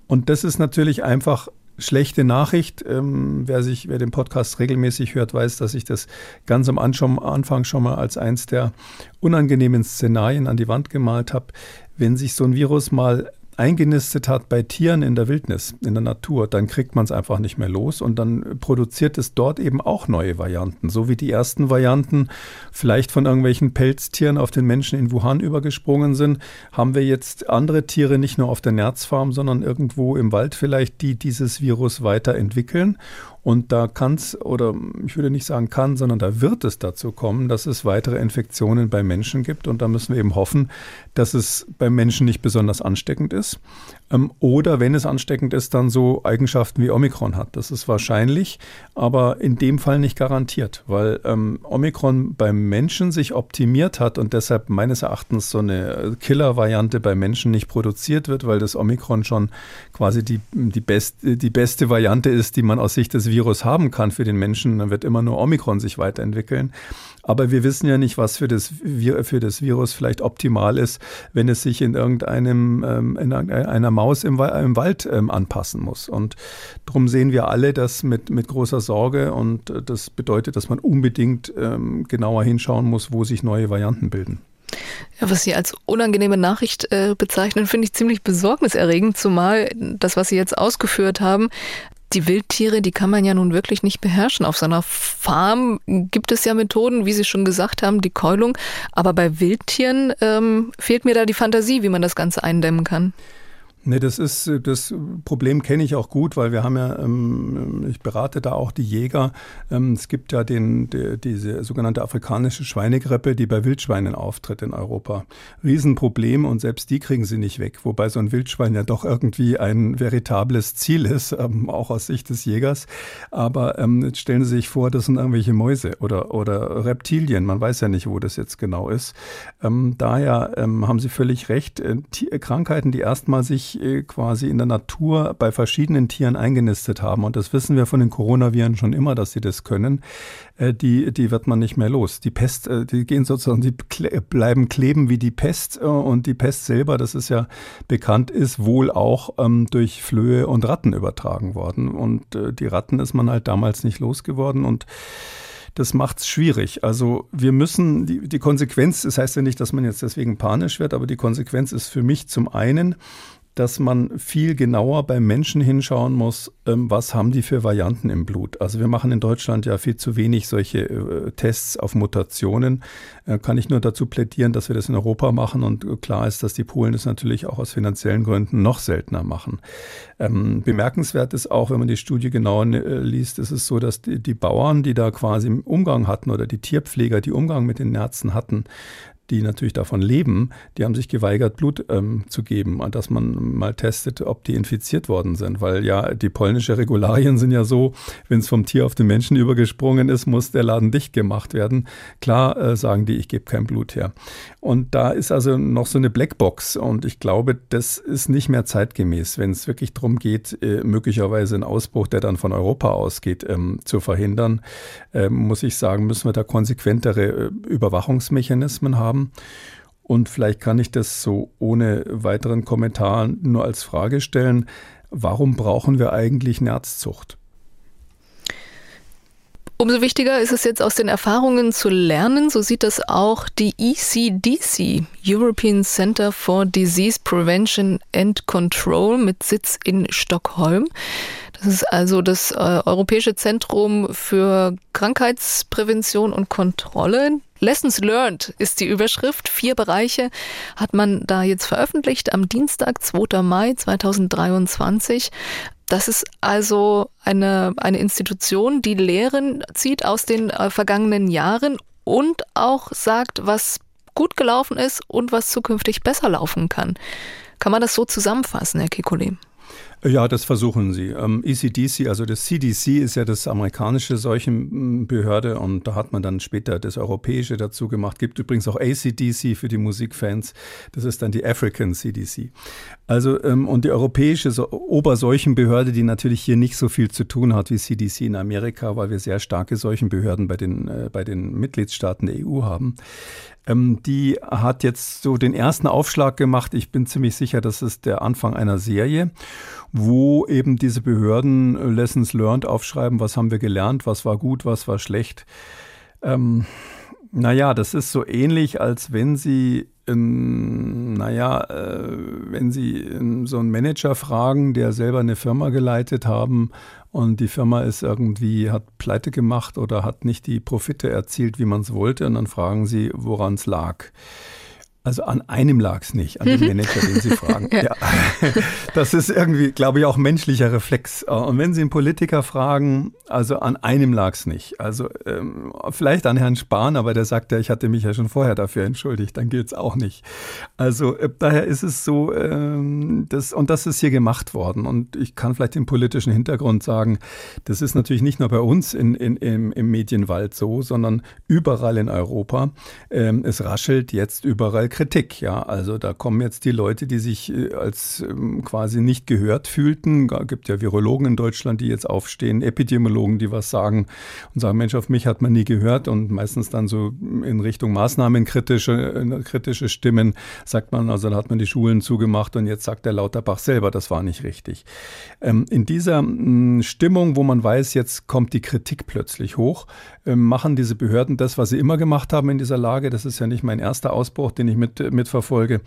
Und das ist natürlich einfach schlechte Nachricht. Ähm, wer, sich, wer den Podcast regelmäßig hört, weiß, dass ich das ganz am Anfang schon mal als eins der unangenehmen Szenarien an die Wand gemalt habe. Wenn sich so ein Virus mal eingenistet hat bei Tieren in der Wildnis, in der Natur, dann kriegt man es einfach nicht mehr los und dann produziert es dort eben auch neue Varianten. So wie die ersten Varianten vielleicht von irgendwelchen Pelztieren auf den Menschen in Wuhan übergesprungen sind, haben wir jetzt andere Tiere nicht nur auf der Nerzfarm, sondern irgendwo im Wald vielleicht, die dieses Virus weiterentwickeln. Und da kann es, oder ich würde nicht sagen kann, sondern da wird es dazu kommen, dass es weitere Infektionen bei Menschen gibt. Und da müssen wir eben hoffen, dass es beim Menschen nicht besonders ansteckend ist. Ähm, oder wenn es ansteckend ist, dann so Eigenschaften wie Omikron hat. Das ist wahrscheinlich, aber in dem Fall nicht garantiert, weil ähm, Omikron beim Menschen sich optimiert hat und deshalb meines Erachtens so eine Killer-Variante bei Menschen nicht produziert wird, weil das Omikron schon quasi die, die, best, die beste Variante ist, die man aus Sicht des Virus haben kann für den Menschen. Dann wird immer nur Omikron sich weiterentwickeln. Aber wir wissen ja nicht, was für das, für das Virus vielleicht optimal ist, wenn es sich in irgendeinem, ähm, in einer Maus im, im Wald ähm, anpassen muss. Und darum sehen wir alle das mit, mit großer Sorge. Und äh, das bedeutet, dass man unbedingt ähm, genauer hinschauen muss, wo sich neue Varianten bilden. Ja, was Sie als unangenehme Nachricht äh, bezeichnen, finde ich ziemlich besorgniserregend, zumal das, was Sie jetzt ausgeführt haben, die Wildtiere, die kann man ja nun wirklich nicht beherrschen. Auf so einer Farm gibt es ja Methoden, wie Sie schon gesagt haben, die Keulung. Aber bei Wildtieren ähm, fehlt mir da die Fantasie, wie man das Ganze eindämmen kann. Nee, das ist das Problem kenne ich auch gut, weil wir haben ja, ähm, ich berate da auch die Jäger. Ähm, es gibt ja den, die, diese sogenannte afrikanische Schweinegrippe, die bei Wildschweinen auftritt in Europa. Riesenproblem und selbst die kriegen sie nicht weg, wobei so ein Wildschwein ja doch irgendwie ein veritables Ziel ist, ähm, auch aus Sicht des Jägers. Aber ähm, jetzt stellen Sie sich vor, das sind irgendwelche Mäuse oder, oder Reptilien. Man weiß ja nicht, wo das jetzt genau ist. Ähm, daher ähm, haben Sie völlig recht. Äh, Krankheiten, die erstmal sich äh, quasi in der Natur bei verschiedenen Tieren eingenistet haben. Und das wissen wir von den Coronaviren schon immer, dass sie das können. Äh, die, die wird man nicht mehr los. Die Pest, äh, die gehen sozusagen, die bleiben kleben wie die Pest. Und die Pest selber, das ist ja bekannt, ist wohl auch ähm, durch Flöhe und Ratten übertragen worden. Und die Ratten ist man halt damals nicht losgeworden. Und das macht es schwierig. Also wir müssen, die, die Konsequenz, das heißt ja nicht, dass man jetzt deswegen panisch wird, aber die Konsequenz ist für mich zum einen, dass man viel genauer beim Menschen hinschauen muss, ähm, was haben die für Varianten im Blut. Also wir machen in Deutschland ja viel zu wenig solche äh, Tests auf Mutationen. Äh, kann ich nur dazu plädieren, dass wir das in Europa machen und klar ist, dass die Polen das natürlich auch aus finanziellen Gründen noch seltener machen. Ähm, bemerkenswert ist auch, wenn man die Studie genauer äh, liest, ist es so, dass die, Bauern, die da quasi Umgang hatten oder die Tierpfleger, die Umgang mit den Nerzen hatten, die natürlich davon leben, die haben sich geweigert, Blut ähm, zu geben, dass man mal testet, ob die infiziert worden sind. Weil ja, die polnische Regularien sind ja so, wenn es vom Tier auf den Menschen übergesprungen ist, muss der Laden dicht gemacht werden. Klar äh, sagen die, ich gebe kein Blut her. Und da ist also noch so eine Blackbox. Und ich glaube, das ist nicht mehr zeitgemäß, wenn es wirklich darum geht, äh, möglicherweise einen Ausbruch, der dann von Europa ausgeht, ähm, zu verhindern, äh, muss ich sagen, müssen wir da konsequentere äh, Überwachungsmechanismen haben haben. Und vielleicht kann ich das so ohne weiteren Kommentar nur als Frage stellen. Warum brauchen wir eigentlich Nerzzucht? Umso wichtiger ist es jetzt aus den Erfahrungen zu lernen. So sieht das auch die ECDC, European Center for Disease Prevention and Control mit Sitz in Stockholm. Das ist also das äh, Europäische Zentrum für Krankheitsprävention und Kontrolle. Lessons Learned ist die Überschrift. Vier Bereiche hat man da jetzt veröffentlicht am Dienstag, 2. Mai 2023. Das ist also eine, eine Institution, die Lehren zieht aus den äh, vergangenen Jahren und auch sagt, was gut gelaufen ist und was zukünftig besser laufen kann. Kann man das so zusammenfassen, Herr Kekulé? Ja, das versuchen sie. Ähm, ECDC, also das CDC ist ja das amerikanische Seuchenbehörde und da hat man dann später das europäische dazu gemacht. Gibt übrigens auch ACDC für die Musikfans. Das ist dann die African CDC. Also ähm, und die europäische Oberseuchenbehörde, die natürlich hier nicht so viel zu tun hat wie CDC in Amerika, weil wir sehr starke Seuchenbehörden bei den, äh, bei den Mitgliedstaaten der EU haben. Ähm, die hat jetzt so den ersten Aufschlag gemacht. Ich bin ziemlich sicher, das ist der Anfang einer Serie. Wo eben diese Behörden äh, Lessons learned aufschreiben, was haben wir gelernt, was war gut, was war schlecht. Ähm, naja, das ist so ähnlich, als wenn Sie, ähm, naja, äh, wenn Sie ähm, so einen Manager fragen, der selber eine Firma geleitet haben und die Firma ist irgendwie, hat pleite gemacht oder hat nicht die Profite erzielt, wie man es wollte, und dann fragen Sie, woran es lag. Also an einem lag es nicht, an dem Manager, den Sie fragen. [laughs] ja. Das ist irgendwie, glaube ich, auch menschlicher Reflex. Und wenn Sie einen Politiker fragen, also an einem lag es nicht. Also ähm, vielleicht an Herrn Spahn, aber der sagt ja, ich hatte mich ja schon vorher dafür entschuldigt, dann gilt es auch nicht. Also äh, daher ist es so, ähm, das, und das ist hier gemacht worden. Und ich kann vielleicht den politischen Hintergrund sagen, das ist natürlich nicht nur bei uns in, in, im, im Medienwald so, sondern überall in Europa. Ähm, es raschelt jetzt überall Kritik. Ja, also da kommen jetzt die Leute, die sich äh, als ähm, quasi nicht gehört fühlten. Es gibt ja Virologen in Deutschland, die jetzt aufstehen, Epidemiologen, die was sagen und sagen, Mensch, auf mich hat man nie gehört und meistens dann so in Richtung Maßnahmen kritische, äh, kritische Stimmen sagt man, also da hat man die Schulen zugemacht und jetzt sagt der Lauterbach selber, das war nicht richtig. Ähm, in dieser mm, Stimmung, wo man weiß, jetzt kommt die Kritik plötzlich hoch, ähm, machen diese Behörden das, was sie immer gemacht haben in dieser Lage. Das ist ja nicht mein erster Ausbruch, den ich mit mit, mitverfolge.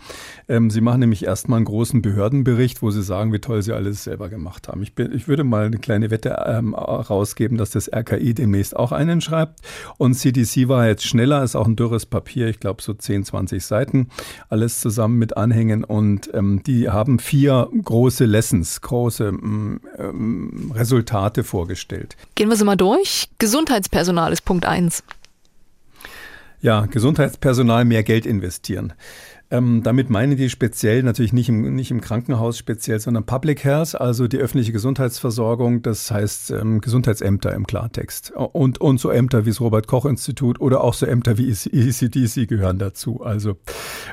Ähm, sie machen nämlich erstmal einen großen Behördenbericht, wo sie sagen, wie toll sie alles selber gemacht haben. Ich, bin, ich würde mal eine kleine Wette ähm, rausgeben, dass das RKI demnächst auch einen schreibt. Und CDC war jetzt schneller, ist auch ein dürres Papier, ich glaube so 10, 20 Seiten, alles zusammen mit Anhängen. Und ähm, die haben vier große Lessons, große ähm, ähm Resultate vorgestellt. Gehen wir sie mal durch. Gesundheitspersonal ist Punkt 1. Ja, Gesundheitspersonal mehr Geld investieren. Ähm, damit meinen die speziell natürlich nicht im, nicht im Krankenhaus speziell, sondern Public Health, also die öffentliche Gesundheitsversorgung, das heißt ähm, Gesundheitsämter im Klartext. Und, und so Ämter wie das Robert-Koch-Institut oder auch so Ämter wie ECDC gehören dazu. Also,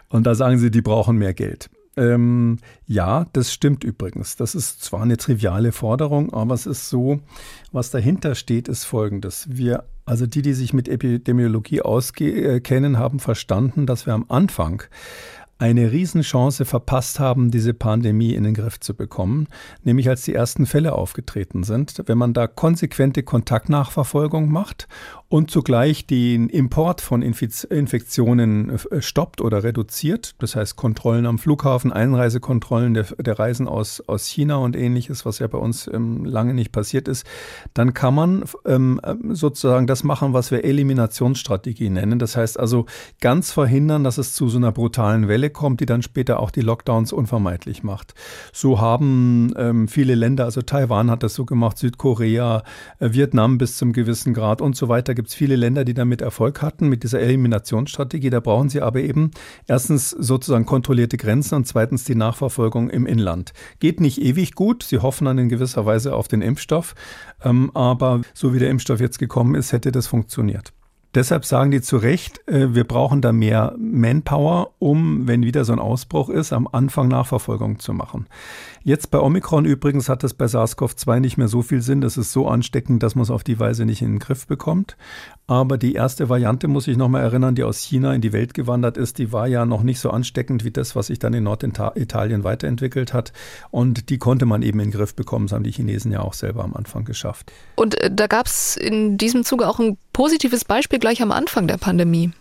und da sagen sie, die brauchen mehr Geld. Ähm, ja, das stimmt übrigens. Das ist zwar eine triviale Forderung, aber es ist so, was dahinter steht, ist folgendes. Wir also die, die sich mit Epidemiologie auskennen, haben verstanden, dass wir am Anfang eine Riesenchance verpasst haben, diese Pandemie in den Griff zu bekommen, nämlich als die ersten Fälle aufgetreten sind. Wenn man da konsequente Kontaktnachverfolgung macht und zugleich den Import von Infektionen äh, stoppt oder reduziert. Das heißt Kontrollen am Flughafen, Einreisekontrollen der, der Reisen aus, aus China und ähnliches, was ja bei uns ähm, lange nicht passiert ist. Dann kann man ähm, sozusagen das machen, was wir Eliminationsstrategie nennen. Das heißt also ganz verhindern, dass es zu so einer brutalen Welle kommt, die dann später auch die Lockdowns unvermeidlich macht. So haben ähm, viele Länder, also Taiwan hat das so gemacht, Südkorea, äh, Vietnam bis zum gewissen Grad und so weiter gibt es viele Länder, die damit Erfolg hatten mit dieser Eliminationsstrategie. Da brauchen sie aber eben erstens sozusagen kontrollierte Grenzen und zweitens die Nachverfolgung im Inland. Geht nicht ewig gut. Sie hoffen dann in gewisser Weise auf den Impfstoff. Ähm, aber so wie der Impfstoff jetzt gekommen ist, hätte das funktioniert. Deshalb sagen die zu Recht, äh, wir brauchen da mehr Manpower, um, wenn wieder so ein Ausbruch ist, am Anfang Nachverfolgung zu machen. Jetzt bei Omikron übrigens hat es bei SARS-CoV-2 nicht mehr so viel Sinn. Das ist so ansteckend, dass man es auf die Weise nicht in den Griff bekommt. Aber die erste Variante, muss ich nochmal erinnern, die aus China in die Welt gewandert ist, die war ja noch nicht so ansteckend wie das, was sich dann in Norditalien weiterentwickelt hat. Und die konnte man eben in den Griff bekommen. Das haben die Chinesen ja auch selber am Anfang geschafft. Und äh, da gab es in diesem Zuge auch ein positives Beispiel gleich am Anfang der Pandemie.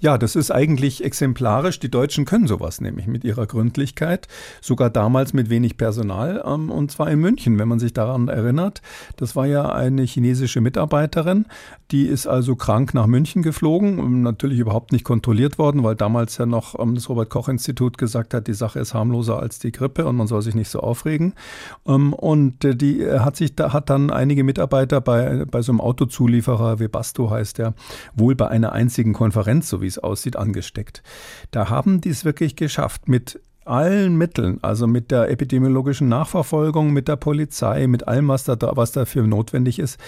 Ja, das ist eigentlich exemplarisch. Die Deutschen können sowas nämlich mit ihrer Gründlichkeit, sogar damals mit wenig Personal, ähm, und zwar in München, wenn man sich daran erinnert. Das war ja eine chinesische Mitarbeiterin, die ist also krank nach München geflogen, ähm, natürlich überhaupt nicht kontrolliert worden, weil damals ja noch ähm, das Robert Koch Institut gesagt hat, die Sache ist harmloser als die Grippe und man soll sich nicht so aufregen. Und äh, die äh, hat sich da hat dann einige Mitarbeiter bei bei so einem Autozulieferer, Webasto heißt der, wohl bei einer einzigen Konferenz, so wie es aussieht, angesteckt. Da haben die es wirklich geschafft, mit allen Mitteln, also mit der epidemiologischen Nachverfolgung, mit der Polizei, mit allem, was, da, was dafür notwendig ist,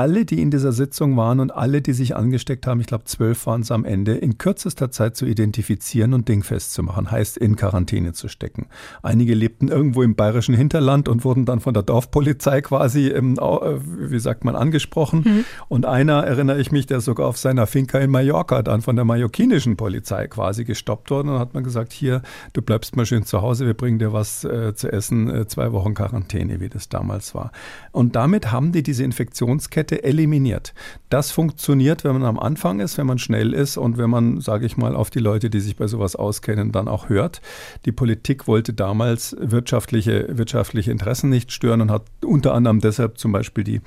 alle, die in dieser Sitzung waren und alle, die sich angesteckt haben, ich glaube zwölf waren es am Ende, in kürzester Zeit zu identifizieren und dingfest zu machen, heißt in Quarantäne zu stecken. Einige lebten irgendwo im bayerischen Hinterland und wurden dann von der Dorfpolizei quasi, ähm, wie sagt man, angesprochen. Mhm. Und einer, erinnere ich mich, der sogar auf seiner Finca in Mallorca dann von der mallorquinischen Polizei quasi gestoppt wurde. Und hat man gesagt, hier, du bleibst mal schön zu Hause, wir bringen dir was äh, zu essen, äh, zwei Wochen Quarantäne, wie das damals war. Und damit haben die diese Infektionskette eliminiert. Das funktioniert, wenn man am Anfang ist, wenn man schnell ist und wenn man, sage ich mal, auf die Leute, die sich bei sowas auskennen, dann auch hört. Die Politik wollte damals wirtschaftliche, wirtschaftliche Interessen nicht stören und hat unter anderem deshalb zum Beispiel die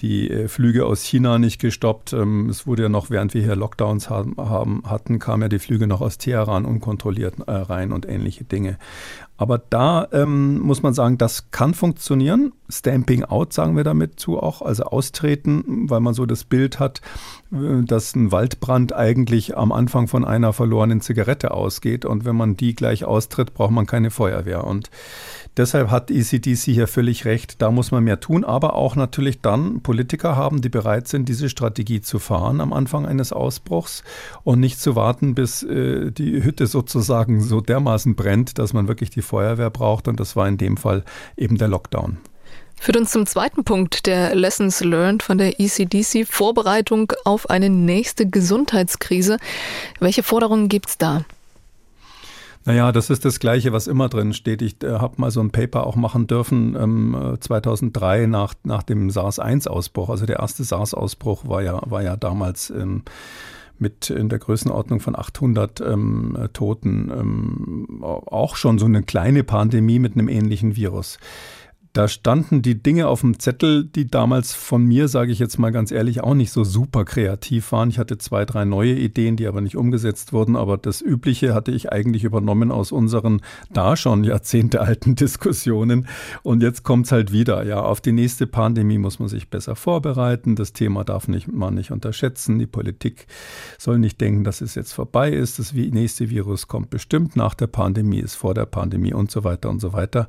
die äh, Flüge aus China nicht gestoppt. Ähm, es wurde ja noch, während wir hier Lockdowns haben, hatten, kamen ja die Flüge noch aus Teheran unkontrolliert äh, rein und ähnliche Dinge. Aber da ähm, muss man sagen, das kann funktionieren. Stamping out sagen wir damit zu auch, also austreten, weil man so das Bild hat, äh, dass ein Waldbrand eigentlich am Anfang von einer verlorenen Zigarette ausgeht und wenn man die gleich austritt, braucht man keine Feuerwehr. Und Deshalb hat ECDC hier völlig recht, da muss man mehr tun, aber auch natürlich dann Politiker haben, die bereit sind, diese Strategie zu fahren am Anfang eines Ausbruchs und nicht zu warten, bis äh, die Hütte sozusagen so dermaßen brennt, dass man wirklich die Feuerwehr braucht und das war in dem Fall eben der Lockdown. Führt uns zum zweiten Punkt der Lessons Learned von der ECDC, Vorbereitung auf eine nächste Gesundheitskrise. Welche Forderungen gibt es da? Naja, das ist das Gleiche, was immer drin steht. Ich äh, habe mal so ein Paper auch machen dürfen ähm, 2003 nach, nach dem SARS-1-Ausbruch. Also der erste SARS-Ausbruch war ja, war ja damals ähm, mit in der Größenordnung von 800 ähm, Toten ähm, auch schon so eine kleine Pandemie mit einem ähnlichen Virus. Da standen die Dinge auf dem Zettel, die damals von mir, sage ich jetzt mal ganz ehrlich, auch nicht so super kreativ waren. Ich hatte zwei, drei neue Ideen, die aber nicht umgesetzt wurden. Aber das Übliche hatte ich eigentlich übernommen aus unseren da schon jahrzehntealten [laughs] Diskussionen. Und jetzt kommt es halt wieder. Ja, auf die nächste Pandemie muss man sich besser vorbereiten. Das Thema darf nicht, man nicht unterschätzen. Die Politik soll nicht denken, dass es jetzt vorbei ist. Das nächste Virus kommt bestimmt nach der Pandemie, ist vor der Pandemie und so weiter und so weiter.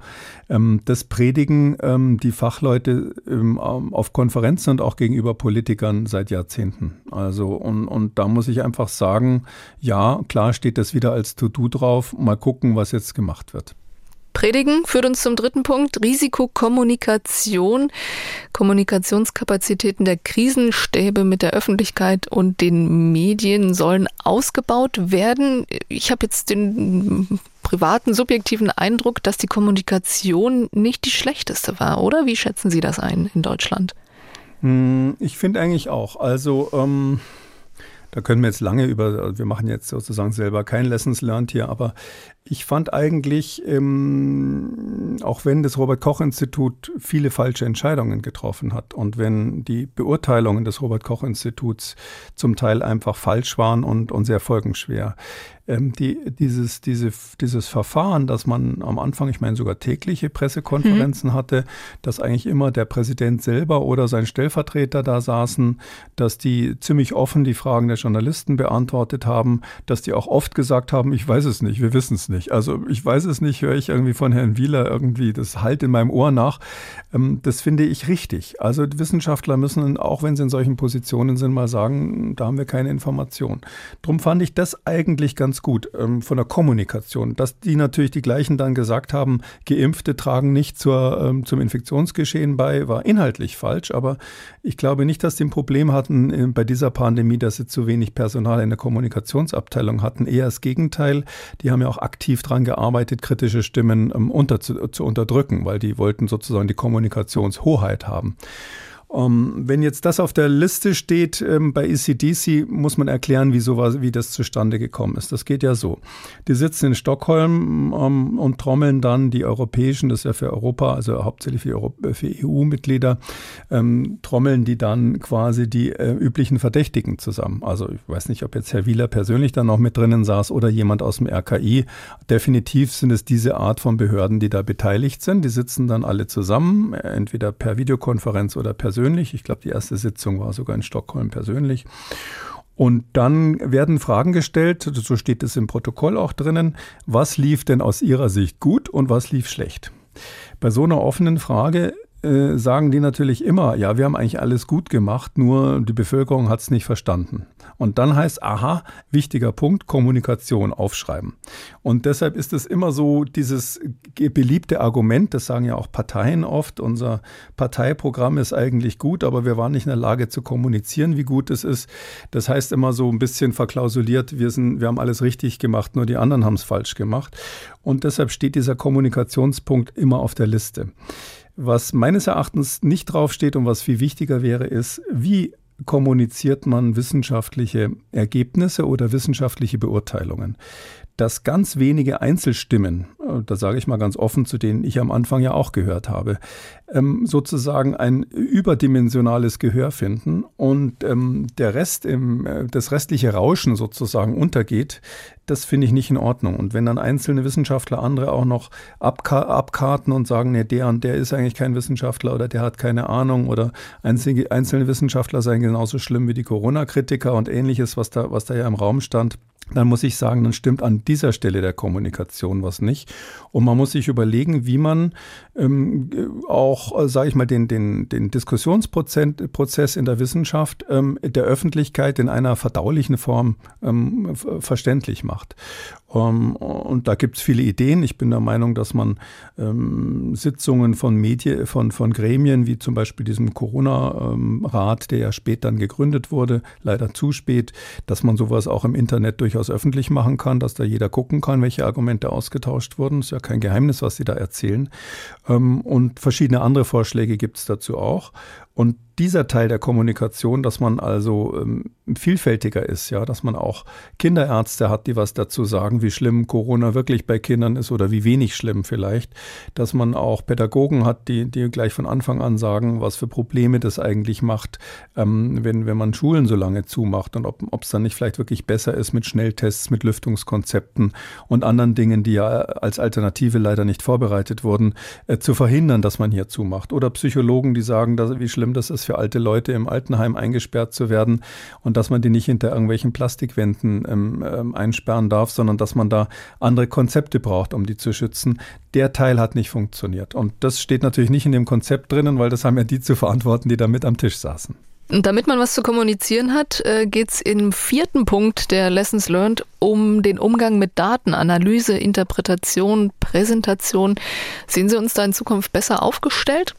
Ähm, das predigen ähm, die Fachleute ähm, auf Konferenzen und auch gegenüber Politikern seit Jahrzehnten. Also, und, und da muss ich einfach sagen, ja, klar steht das wieder als To-Do drauf. Mal gucken, was jetzt gemacht wird. Predigen führt uns zum dritten Punkt, Risikokommunikation, Kommunikationskapazitäten der Krisenstäbe mit der Öffentlichkeit und den Medien sollen ausgebaut werden. Ich habe jetzt den privaten, subjektiven Eindruck, dass die Kommunikation nicht die schlechteste war, oder? Wie schätzen Sie das ein in Deutschland? Hm, ich finde eigentlich auch. Also ähm, da können wir jetzt lange über, wir machen jetzt sozusagen selber kein Lessons Learned hier, aber ich fand eigentlich, ähm, auch wenn das Robert Koch Institut viele falsche Entscheidungen getroffen hat und wenn die Beurteilungen des Robert Koch Instituts zum Teil einfach falsch waren und, und sehr folgenschwer, ähm, die, dieses, diese, dieses Verfahren, dass man am Anfang, ich meine sogar tägliche Pressekonferenzen mhm. hatte, dass eigentlich immer der Präsident selber oder sein Stellvertreter da saßen, dass die ziemlich offen die Fragen der Journalisten beantwortet haben, dass die auch oft gesagt haben, ich weiß es nicht, wir wissen es nicht. Also ich weiß es nicht, höre ich irgendwie von Herrn Wieler irgendwie, das halt in meinem Ohr nach. Ähm, das finde ich richtig. Also Wissenschaftler müssen, auch wenn sie in solchen Positionen sind, mal sagen, da haben wir keine Information. Drum fand ich das eigentlich ganz gut ähm, von der Kommunikation, dass die natürlich die gleichen dann gesagt haben, Geimpfte tragen nicht zur, ähm, zum Infektionsgeschehen bei, war inhaltlich falsch, aber ich glaube nicht, dass sie ein Problem hatten äh, bei dieser Pandemie, dass sie zu wenig Personal in der Kommunikationsabteilung hatten. Eher das Gegenteil. Die haben ja auch aktiv daran gearbeitet, kritische Stimmen ähm, unter, zu, zu unterdrücken, weil die wollten sozusagen die Kommunikationshoheit haben. Um, ähm, wenn jetzt das auf der Liste steht ähm, bei ECDC, muss man erklären, wie, sowas, wie das zustande gekommen ist. Das geht ja so. Die sitzen in Stockholm um, und trommeln dann die europäischen, das ist ja für Europa, also hauptsächlich für, EU-Mitglieder, ähm, trommeln die dann quasi die äh, üblichen Verdächtigen zusammen. Also ich weiß nicht, ob jetzt Herr Wieler persönlich dann noch mit drinnen saß oder jemand aus dem RKI. Definitiv sind es diese Art von Behörden, die da beteiligt sind. Die sitzen dann alle zusammen, entweder per Videokonferenz oder persönlich persönlich. Ich glaube, die erste Sitzung war sogar in Stockholm persönlich. Und dann werden Fragen gestellt, so steht es im Protokoll auch drinnen, was lief denn aus Ihrer Sicht gut und was lief schlecht? Bei so einer offenen Frage äh, sagen die natürlich immer, ja, wir haben eigentlich alles gut gemacht, nur die Bevölkerung hat es nicht verstanden. Und dann heißt, aha, wichtiger Punkt, Kommunikation aufschreiben. Und deshalb ist es immer so dieses beliebte Argument, das sagen ja auch Parteien oft, unser Parteiprogramm ist eigentlich gut, aber wir waren nicht in der Lage zu kommunizieren, wie gut es ist. Das heißt immer so ein bisschen verklausuliert, wir, sind, wir haben alles richtig gemacht, nur die anderen haben es falsch gemacht. Und deshalb steht dieser Kommunikationspunkt immer auf der Liste. Was meines Erachtens nicht draufsteht und was viel wichtiger wäre, ist, wie kommuniziert man wissenschaftliche Ergebnisse oder wissenschaftliche Beurteilungen? Dass ganz wenige Einzelstimmen, äh, da sage ich mal ganz offen, zu denen ich am Anfang ja auch gehört habe, ähm, sozusagen ein überdimensionales Gehör finden und ähm, der Rest, im, äh, das restliche Rauschen sozusagen untergeht, das finde ich nicht in Ordnung. Und wenn dann einzelne Wissenschaftler andere auch noch abka abkarten und sagen, nee, der und der ist eigentlich kein Wissenschaftler oder der hat keine Ahnung oder einzige, einzelne Wissenschaftler seien genauso schlimm wie die Corona-Kritiker und ähnliches, was da, was da ja im Raum stand, dann muss ich sagen, dann stimmt an dieser Stelle der Kommunikation was nicht. Und man muss sich überlegen, wie man ähm, auch, äh, sage ich mal, den, den, den Diskussionsprozess in der Wissenschaft ähm, der Öffentlichkeit in einer verdaulichen Form ähm, verständlich macht. Um, ähm, und da gibt es viele Ideen. Ich bin der Meinung, dass man ähm, Sitzungen von Medien, von, von Gremien, wie zum Beispiel diesem Corona-Rat, ähm, der ja spät dann gegründet wurde, leider zu spät, dass man sowas auch im Internet durchaus öffentlich machen kann, dass da jeder gucken kann, welche Argumente ausgetauscht wurden. Ist ja kein Geheimnis, was Sie da erzählen. Ähm, und verschiedene andere Vorschläge gibt es dazu auch. Und dieser Teil der Kommunikation, dass man also ähm, vielfältiger ist, ja, dass man auch Kinderärzte hat, die was dazu sagen, wie schlimm Corona wirklich bei Kindern ist oder wie wenig schlimm vielleicht, dass man auch Pädagogen hat, die, die gleich von Anfang an sagen, was für Probleme das eigentlich macht, ähm, wenn, wenn man Schulen so lange zumacht und ob es dann nicht vielleicht wirklich besser ist mit Schnelltests, mit Lüftungskonzepten und anderen Dingen, die ja als Alternative leider nicht vorbereitet wurden, äh, zu verhindern, dass man hier zumacht. Oder Psychologen, die sagen, dass, wie schlimm das ist für alte Leute im Altenheim eingesperrt zu werden und dass man die nicht hinter irgendwelchen Plastikwänden ähm, ähm, einsperren darf, sondern dass man da andere Konzepte braucht, um die zu schützen. Der Teil hat nicht funktioniert. Und das steht natürlich nicht in dem Konzept drinnen, weil das haben ja die zu verantworten, die da mit am Tisch saßen. Und damit man was zu kommunizieren hat, äh, geht es im vierten Punkt der Lessons Learned um den Umgang mit Daten, Analyse, Interpretation, Präsentation. Sehen Sie uns da in Zukunft besser aufgestellt?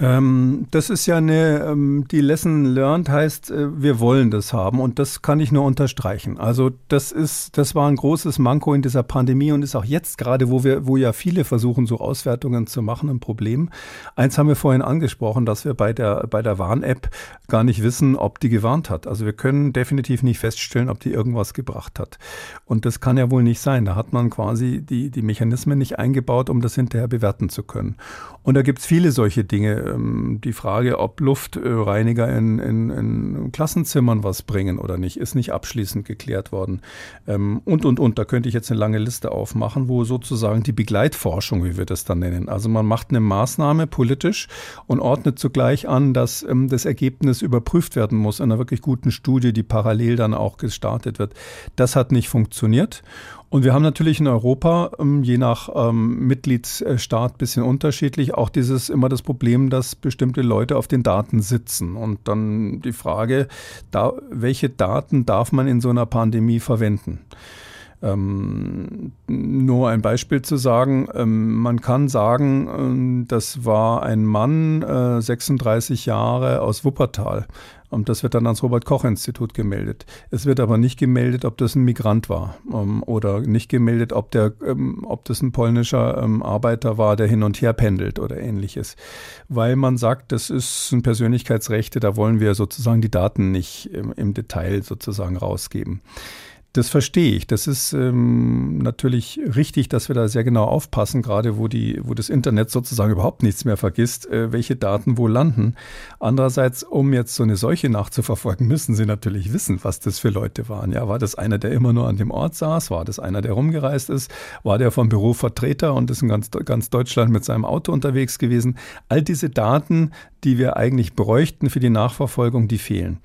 Ähm, das ist ja eine, ähm, die Lesson learned heißt, äh, wir wollen das haben und das kann ich nur unterstreichen. Also das ist, das war ein großes Manko in dieser Pandemie und ist auch jetzt gerade, wo wir, wo ja viele versuchen, so Auswertungen zu machen, ein Problem. Eins haben wir vorhin angesprochen, dass wir bei der, bei der Warn-App gar nicht wissen, ob die gewarnt hat. Also wir können definitiv nicht feststellen, ob die irgendwas gebracht hat. Und das kann ja wohl nicht sein. Da hat man quasi die, die Mechanismen nicht eingebaut, um das hinterher bewerten zu können. Und da gibt es viele solche Dinge ähm, die Frage, ob Luftreiniger in, in, in, Klassenzimmern was bringen oder nicht, ist nicht abschließend geklärt worden. Ähm, und, und, und, da könnte ich jetzt eine lange Liste aufmachen, wo sozusagen die Begleitforschung, wie wir das dann nennen, also man macht eine Maßnahme politisch und ordnet zugleich an, dass ähm, das Ergebnis überprüft werden muss in einer wirklich guten Studie, die parallel dann auch gestartet wird. Das hat nicht funktioniert. Und wir haben natürlich in Europa, ähm, je nach ähm, Mitgliedsstaat, bisschen unterschiedlich, auch dieses immer das Problem, dass bestimmte Leute auf den Daten sitzen. Und dann die Frage, da, welche Daten darf man in so einer Pandemie verwenden? Ähm, nur ein Beispiel zu sagen, ähm, man kann sagen, ähm, das war ein Mann, äh, 36 Jahre aus Wuppertal. Und das wird dann ans Robert-Koch-Institut gemeldet. Es wird aber nicht gemeldet, ob das ein Migrant war ähm, oder nicht gemeldet, ob, der, ähm, ob das ein polnischer ähm, Arbeiter war, der hin und her pendelt oder ähnliches. Weil man sagt, das ist ein Persönlichkeitsrechte, da wollen wir sozusagen die Daten nicht im, im Detail sozusagen rausgeben. Das verstehe ich. Das ist ähm, natürlich richtig, dass wir da sehr genau aufpassen, gerade wo die, wo das Internet sozusagen überhaupt nichts mehr vergisst, äh, welche Daten wo landen. Andererseits, um jetzt so eine Seuche nachzuverfolgen, müssen Sie natürlich wissen, was das für Leute waren. Ja, war das einer, der immer nur an dem Ort saß? War das einer, der rumgereist ist? War der vom Büro Vertreter und ist in ganz, ganz Deutschland mit seinem Auto unterwegs gewesen? All diese Daten, die wir eigentlich bräuchten für die Nachverfolgung, die fehlen.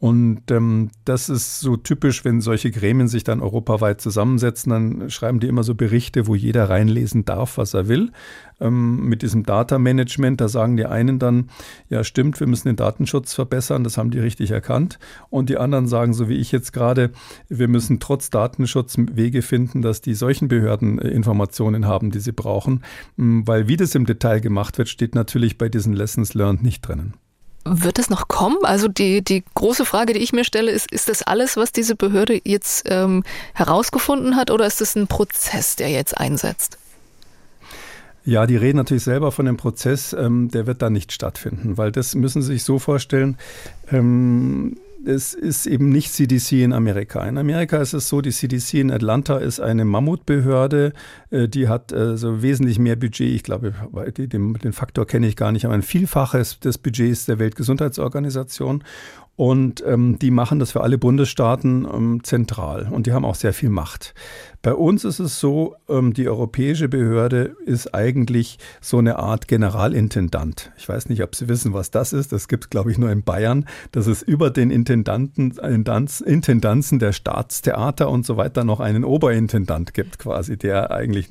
Und ähm, das ist so typisch, wenn solche Gremien sich dann europaweit zusammensetzen, dann schreiben die immer so Berichte, wo jeder reinlesen darf, was er will. Ähm, mit diesem Data Management. Da sagen die einen dann, ja stimmt, wir müssen den Datenschutz verbessern, das haben die richtig erkannt. Und die anderen sagen, so wie ich jetzt gerade, wir müssen trotz Datenschutz Wege finden, dass die solchen Behörden äh, Informationen haben, die sie brauchen. Mm, weil wie das im Detail gemacht wird, steht natürlich bei diesen Lessons Learned nicht drinnen. Wird es noch kommen? Also die, die große Frage, die ich mir stelle, ist, ist das alles, was diese Behörde jetzt ähm, herausgefunden hat oder ist es ein Prozess, der jetzt einsetzt? Ja, die reden natürlich selber von dem Prozess, ähm, der wird da nicht stattfinden, weil das müssen Sie sich so vorstellen. Ähm, es ist eben nicht CDC in Amerika. In Amerika ist es so, die CDC in Atlanta ist eine Mammutbehörde, äh, die hat äh, so wesentlich mehr Budget. Ich glaube, den, den Faktor kenne ich gar nicht, aber ein Vielfaches des Budgets der Weltgesundheitsorganisation. Und ähm, die machen das für alle Bundesstaaten ähm, zentral und die haben auch sehr viel Macht. Bei uns ist es so, ähm, die europäische Behörde ist eigentlich so eine Art Generalintendant. Ich weiß nicht, ob Sie wissen, was das ist. Das gibt es, glaube ich, nur in Bayern. Das ist über den Intendanten, Intendanzen der Staatstheater und so weiter noch einen Oberintendant gibt quasi, der eigentlich,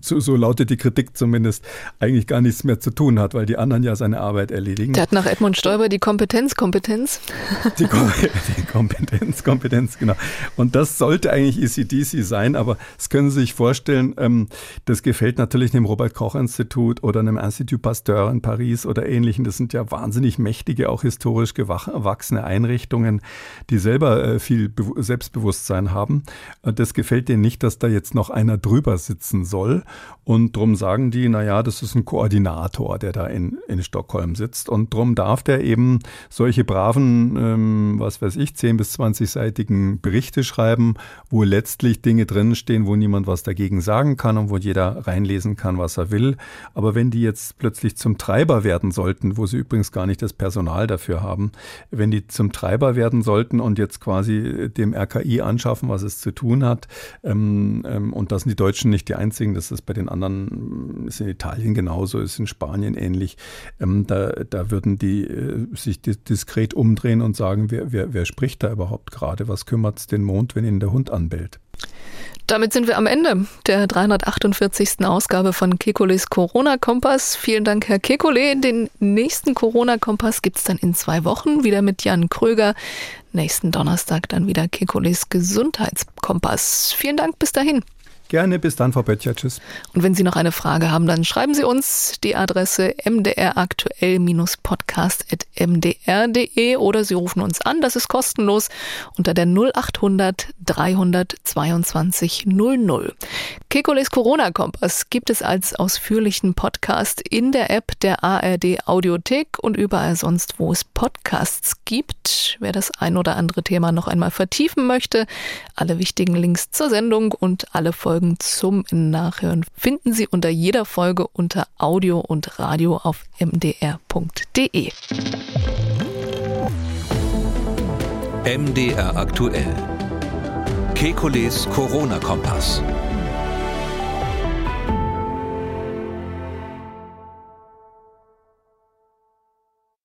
so, so lautet die Kritik zumindest, eigentlich gar nichts mehr zu tun hat, weil die anderen ja seine Arbeit erledigen. Der hat nach Edmund Stoiber die Kompetenz, Kompetenz. Die, Kom [laughs] die Kompetenz, Kompetenz, genau. Und das sollte eigentlich ECDC sein, aber das können Sie sich vorstellen, ähm, das gefällt natürlich dem Robert-Koch-Institut oder einem Institut Pasteur in Paris oder ähnlichen. Das sind ja wahnsinnig mächtige, auch historisch gewachsene Einrichtungen, die selber äh, viel Selbstbewusstsein haben. Äh, das gefällt denen nicht, dass da jetzt noch einer drüber sitzen soll. Und drum sagen die, na ja, das ist ein Koordinator, der da in, in Stockholm sitzt. Und drum darf der eben solche braven, ähm, was weiß ich, 10 bis 20-seitigen Berichte schreiben, wo letztlich Dinge drinstehen, wo niemand was dagegen sagen kann und wo jeder reinlesen kann, was er will. Aber wenn die jetzt plötzlich zum Treiber werden sollten, wo sie übrigens gar nicht das Personal dafür haben, wenn die zum Treiber werden sollten und jetzt quasi dem RKI anschaffen, was es zu tun hat, ähm, ähm, und das sind die Deutschen nicht die einzigen, das ist bei den anderen, ist in Italien genauso, ist in Spanien ähnlich, ähm, da, da würden die äh, sich diskret umdrehen und sagen, wer, wer, wer spricht da überhaupt gerade? Was kümmert es den Mond, wenn ihn der Hund anbellt? Damit sind wir am Ende der 348. Ausgabe von Kekules Corona-Kompass. Vielen Dank, Herr Kekule. Den nächsten Corona-Kompass gibt es dann in zwei Wochen wieder mit Jan Kröger. Nächsten Donnerstag dann wieder Kekules Gesundheitskompass. Vielen Dank, bis dahin. Gerne, bis dann, Frau Böttcher. Tschüss. Und wenn Sie noch eine Frage haben, dann schreiben Sie uns die Adresse mdraktuell-podcast.mdr.de oder Sie rufen uns an, das ist kostenlos, unter der 0800 322 00. Kekules Corona-Kompass gibt es als ausführlichen Podcast in der App der ARD Audiothek und überall sonst, wo es Podcasts gibt. Wer das ein oder andere Thema noch einmal vertiefen möchte, alle wichtigen Links zur Sendung und alle Folgen Folgen zum Nachhören finden Sie unter jeder Folge unter Audio und Radio auf mdr.de. MDR aktuell. Kekules Corona-Kompass.